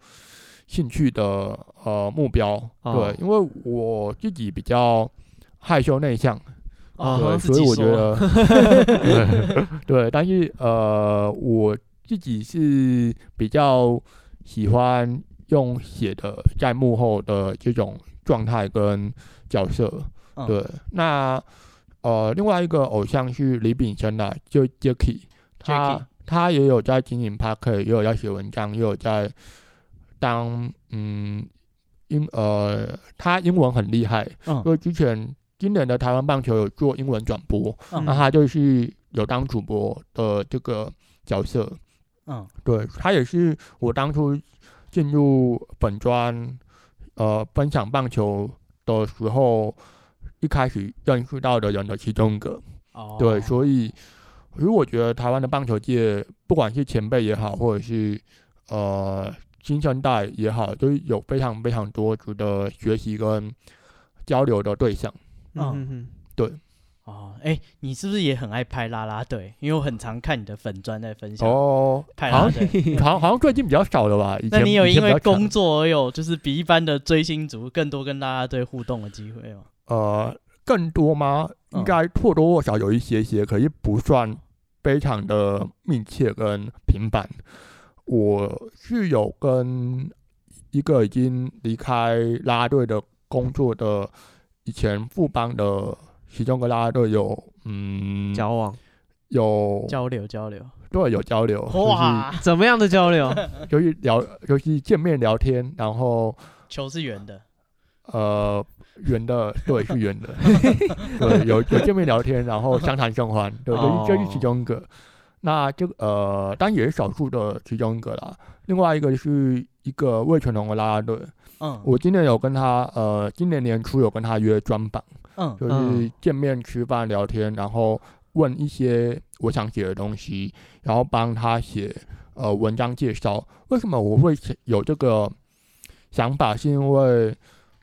兴趣的呃目标，哦、对，因为我自己比较害羞内向，哦、对，所以我觉得 对，对，但是呃我自己是比较喜欢用写的在幕后的这种状态跟角色。对，嗯、那呃，另外一个偶像是李炳生的，就 Jacky，他他也有在经营 Podcast，也有在写文章，也有在当嗯英呃，他英文很厉害，嗯，因为之前今年的台湾棒球有做英文转播，嗯，那他就是有当主播的这个角色，嗯，对，他也是我当初进入本专呃分享棒球的时候。一开始认识到的人的其中一个，哦，对，所以，所以我觉得台湾的棒球界，不管是前辈也好，或者是呃新生代也好，都有非常非常多值得学习跟交流的对象。嗯对。哦，哎，你是不是也很爱拍啦啦队？因为我很常看你的粉砖在分享哦，拍啦啦队，好 像好像最近比较少了吧？那你有因为工作而有就是比一般的追星族更多跟啦啦队互动的机会吗？呃，更多吗？应该或多或少有一些些，可是不算非常的密切跟频繁。我是有跟一个已经离开啦啦队的工作的以前富邦的其中一个啦啦队有嗯交往，有交流交流，对，有交流。哇，就是、怎么样的交流？就是聊，就是见面聊天，然后球是圆的，呃。圆的，对，是圆的，对，有有见面聊天，然后相谈甚欢，对，这是这是其中一个。那这个呃，当然也是少数的其中一个啦。另外一个是一个魏全龙的啦啦队，嗯，我今年有跟他呃，今年年初有跟他约专访，嗯，就是见面吃饭聊天，然后问一些我想写的东西，然后帮他写呃文章介绍。为什么我会有这个想法？是因为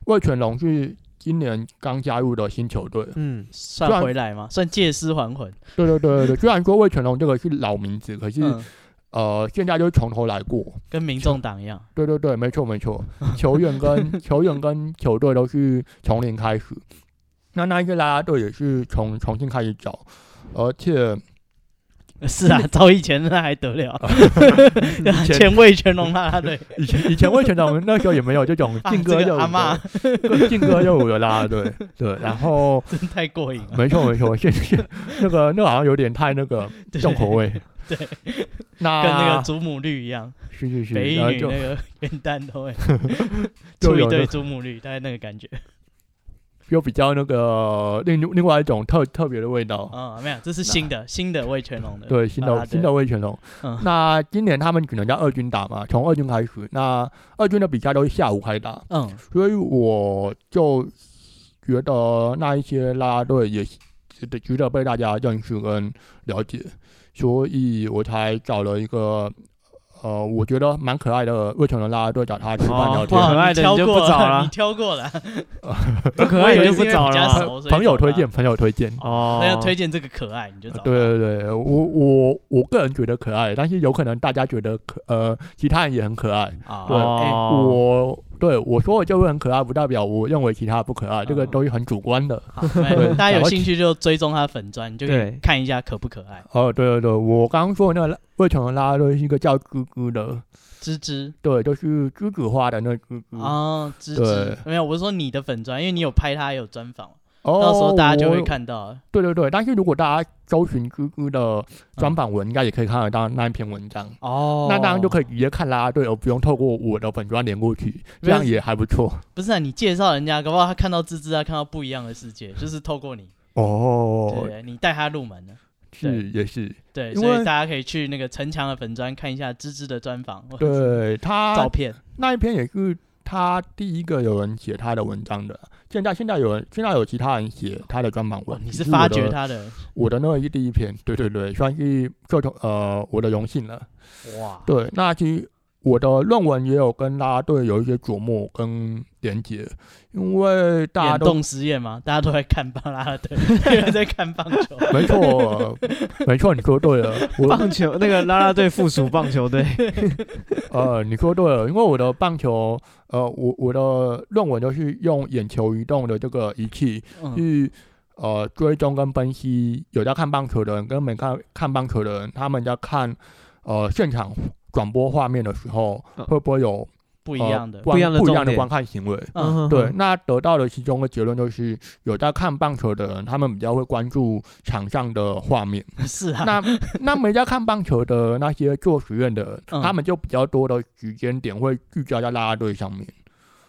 魏全龙是今年刚加入的新球队，嗯，算回来吗？算借尸还魂？对对对对对，虽然说魏全龙这个是老名字，可是、嗯、呃，现在就是从头来过，跟民众党一样。对对对，没错没错，球员跟球员跟球队都是从零开始，那那一个啦啦队也是从重新开始找，而且。是啊，早以前那还得了？前卫全龙啦啦队，以前以前卫全龙那时候也没有这种劲歌热舞，劲歌热舞的啦啦队，对，然后真太过瘾了。没错没错，现在那个那个好像有点太那个重口味，对，那跟那个祖母绿一样，是是是，北一女那个元旦都会 出一对祖母绿，大概那个感觉。有比较那个另另外一种特特别的味道。嗯，没有，这是新的新的味全龙的。对，新的新的味全龙。嗯，那今年他们可能在二军打嘛，从二军开始。那二军的比赛都是下午开打。嗯，所以我就觉得那一些啦啦队也值得被大家认识跟了解，所以我才找了一个。呃，我觉得蛮可爱的，味全龙啦啦队找他吃饭聊天，可爱的你就不找了，你挑过了，不可爱的就不找了。朋友推荐，朋友推荐，哦，那要推荐这个可爱，你就找。对对对，我我我个人觉得可爱，但是有可能大家觉得可呃，其他人也很可爱。对，我。对我说，我就会很可爱，不代表我认为其他不可爱，这个都是很主观的。大家有兴趣就追踪他的粉专，你就可以看一下可不可爱。哦，对对对，我刚刚说的那个未成年拉拉队是一个叫吱吱的，芝芝，对，就是栀子花的那芝芝。哦，芝芝，没有，我是说你的粉砖，因为你有拍他，有专访。哦，到时候大家就会看到。对对对，但是如果大家搜寻芝芝的专访文，应该也可以看得到那一篇文章。哦，那当然就可以直接看啦啦队，而不用透过我的粉砖连过去，这样也还不错。不是啊，你介绍人家，搞不好他看到芝芝，啊看到不一样的世界，就是透过你。哦，对，你带他入门的，是也是。对，所以大家可以去那个城墙的粉砖看一下芝芝的专访，对他照片那一篇也是他第一个有人写他的文章的。现在现在有人现在有其他人写他的专访文，你是发掘他的？我的那个是第一篇，对对对，算是受呃我的荣幸了。哇，对，那其实我的论文也有跟啦啦队有一些琢磨跟连接，因为大家都动实验嘛，大家都在看棒啦啦队，有人 在看棒球，没错，没错，你说对了，棒球那个啦啦队附属棒球队，呃，你说对了，因为我的棒球。呃，我我的论文就是用眼球移动的这个仪器去呃追踪跟分析有在看棒球的人跟没看看棒球的人，他们在看呃现场转播画面的时候会不会有。不一样的、不一样的、不一样的观看行为。嗯，对。那得到的其中的结论就是，有在看棒球的人，他们比较会关注场上的画面。是啊。那那没在看棒球的那些做实验的人，他们就比较多的时间点会聚焦在拉拉队上面。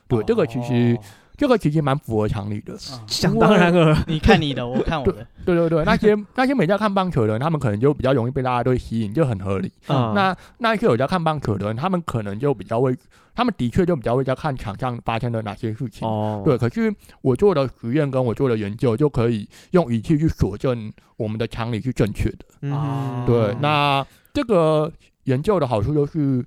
对，这个其实。这个其实蛮符合常理的，想当然了。你看你的，我看我的。对对对，那些那些没在看棒球的人，他们可能就比较容易被大家队吸引，就很合理。嗯、那那些有在看棒球的人，他们可能就比较会，他们的确就比较会在看场上发生的哪些事情。哦，对。可是我做的实验跟我做的研究，就可以用仪器去佐证我们的常理是正确的。嗯，对。那这个研究的好处就是。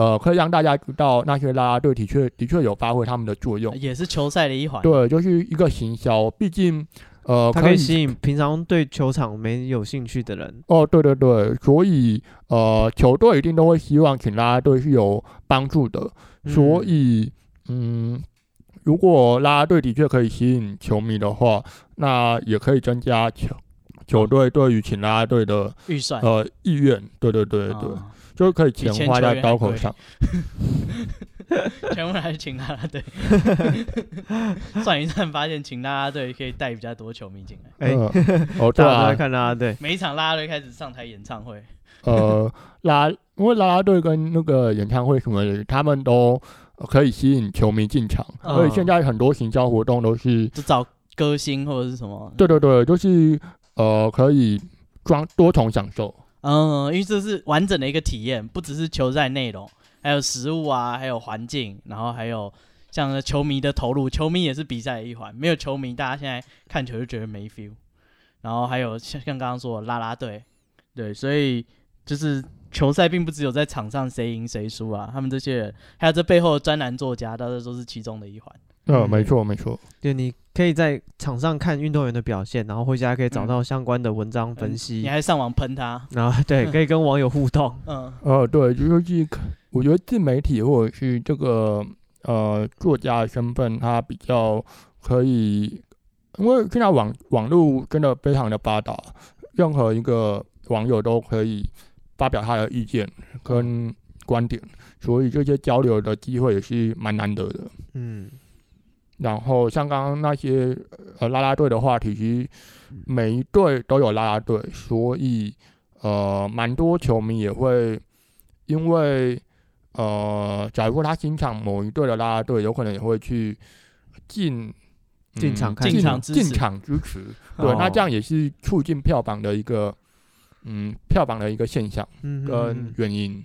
呃，可以让大家知道那些啦啦队的确的确有发挥他们的作用，也是球赛的一环。对，就是一个行销，毕竟呃，它可以吸引平常对球场没有兴趣的人。哦，对对对，所以呃，球队一定都会希望请啦啦队是有帮助的。所以，嗯，嗯，如果啦啦队的确可以吸引球迷的话，那也可以增加球球队对于请啦啦队的预算呃意愿。对对对对。哦就可以钱花在刀口上，全部来请啦啦队，算一算发现请啦啦队可以带比较多球迷进来。哎，哦，大家都在看啦啦队，每一场啦啦队开始上台演唱会。呃，啦，因为啦啦队跟那个演唱会什么的，他们都可以吸引球迷进场，所以现在很多行销活动都是就找歌星或者是什么。对对对，就是呃，可以装多重享受。嗯，因为这是完整的一个体验，不只是球赛内容，还有食物啊，还有环境，然后还有像球迷的投入，球迷也是比赛的一环，没有球迷，大家现在看球就觉得没 feel。然后还有像像刚刚说的啦啦队，对，所以就是球赛并不只有在场上谁赢谁输啊，他们这些人还有这背后的专栏作家，大家都是其中的一环。嗯，没错没错，对，你可以在场上看运动员的表现，然后回家可以找到相关的文章分析。你还上网喷他，然后对，可以跟网友互动。嗯，呃，对，就是我觉得自媒体或者是这个呃作家的身份，他比较可以，因为现在网网络真的非常的发达，任何一个网友都可以发表他的意见跟观点，所以这些交流的机会也是蛮难得的。嗯。然后像刚刚那些呃拉拉队的话题，其实每一队都有拉拉队，所以呃蛮多球迷也会因为呃假如说他欣赏某一队的拉拉队，有可能也会去进进场看进场进场支持，对，哦。那这样也是促进票房的一个嗯票房的一个现象嗯。跟原因，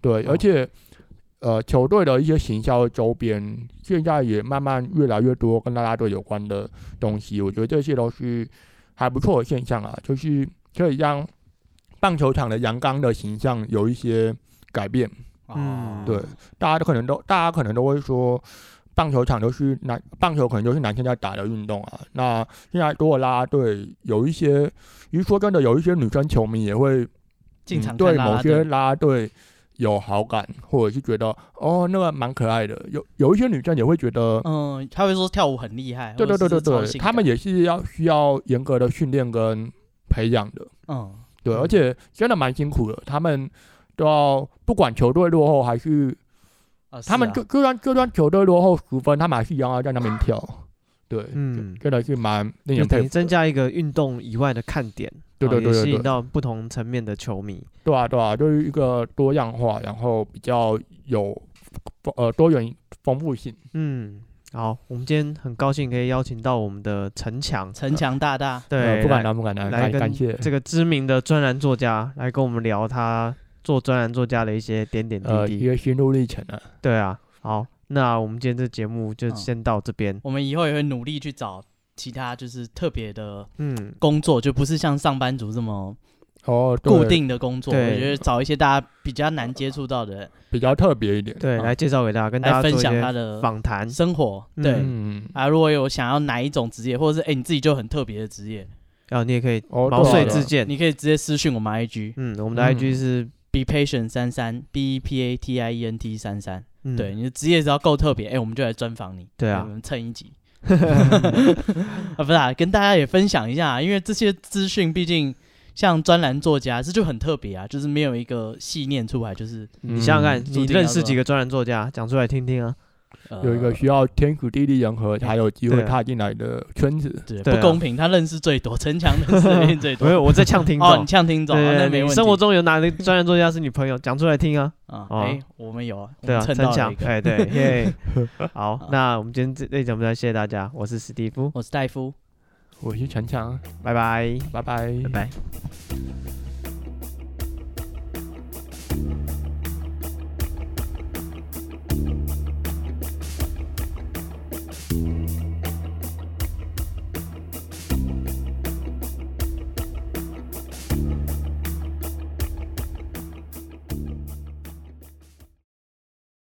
对，哦。而且呃球队的一些行销周边现在也慢慢越来越多跟啦啦队有关的东西，我觉得这些都是还不错的现象啊，就是可以让棒球场的阳刚的形象有一些改变。嗯，对，大家都可能都，大家可能都会说，棒球场都是男，棒球可能都是男生在打的运动啊。那现在多了啦啦队，有一些，其实说真的，有一些女生球迷也会进场嗯对某些啦啦队有好感，或者是觉得哦那个蛮可爱的。有有一些女生也会觉得，嗯，她会说跳舞很厉害，对对对对对，他们也是要需要严格的训练跟培养的。嗯，对，嗯而且真的蛮辛苦的，他们都要不管球队落后还是。啊他们就就算就算球队落后十分，他们还是一样要在那边跳。对，嗯，真的是蛮令人佩服。增加一个运动以外的看点，对对哦也吸引对对对，到不同层面的球迷。对啊对啊，就是一个多样化，然后比较有呃多元丰富性。嗯，好，我们今天很高兴可以邀请到我们的陈强，陈强大大，对，呃不敢当不敢当，来跟感感谢。这个知名的专栏作家来跟我们聊他做专栏作家的一些点点呃，滴滴。一个心路历程啊。对啊，好，那我们今天这节目就嗯先到这边。我们以后也会努力去找其他就是特别的嗯，工作，就不是像上班族这么哦，固定的工作。我对觉得找一些大家比较难接触到的人比较特别一点。对，嗯来介绍给大家，跟大家分享他的访谈。生活。嗯对嗯，啊，如果有想要哪一种职业，或者是哎、你自己就很特别的职业，然后你也可以哦，毛遂自荐。你可以直接私讯我们 IG。嗯，我们的嗯 IG 是，be patient 三三 b e p a t i e n t 三三，嗯，对，你的职业只要够特别，哎、我们就来专访你。对啊我们蹭一集。啊，不是啊，跟大家也分享一下，因为这些资讯毕竟像专栏作家，这就很特别啊，就是没有一个系念出来，就是你想想看，嗯你认识几个专栏作家，讲出来听听啊。有一个需要天时地利人和才有机会踏进来的圈子，不公平。他认识最多，城墙的认识最多。没有我在呛听众哦，你呛听众，没问题。生活中有哪个专业作家是女朋友？讲出来听啊啊！哎，我们有啊，对啊，陈强，哎对，好，那我们今天这这节目就谢谢大家。我是史蒂夫，我是戴夫，我是陈强，拜拜，拜拜，拜拜。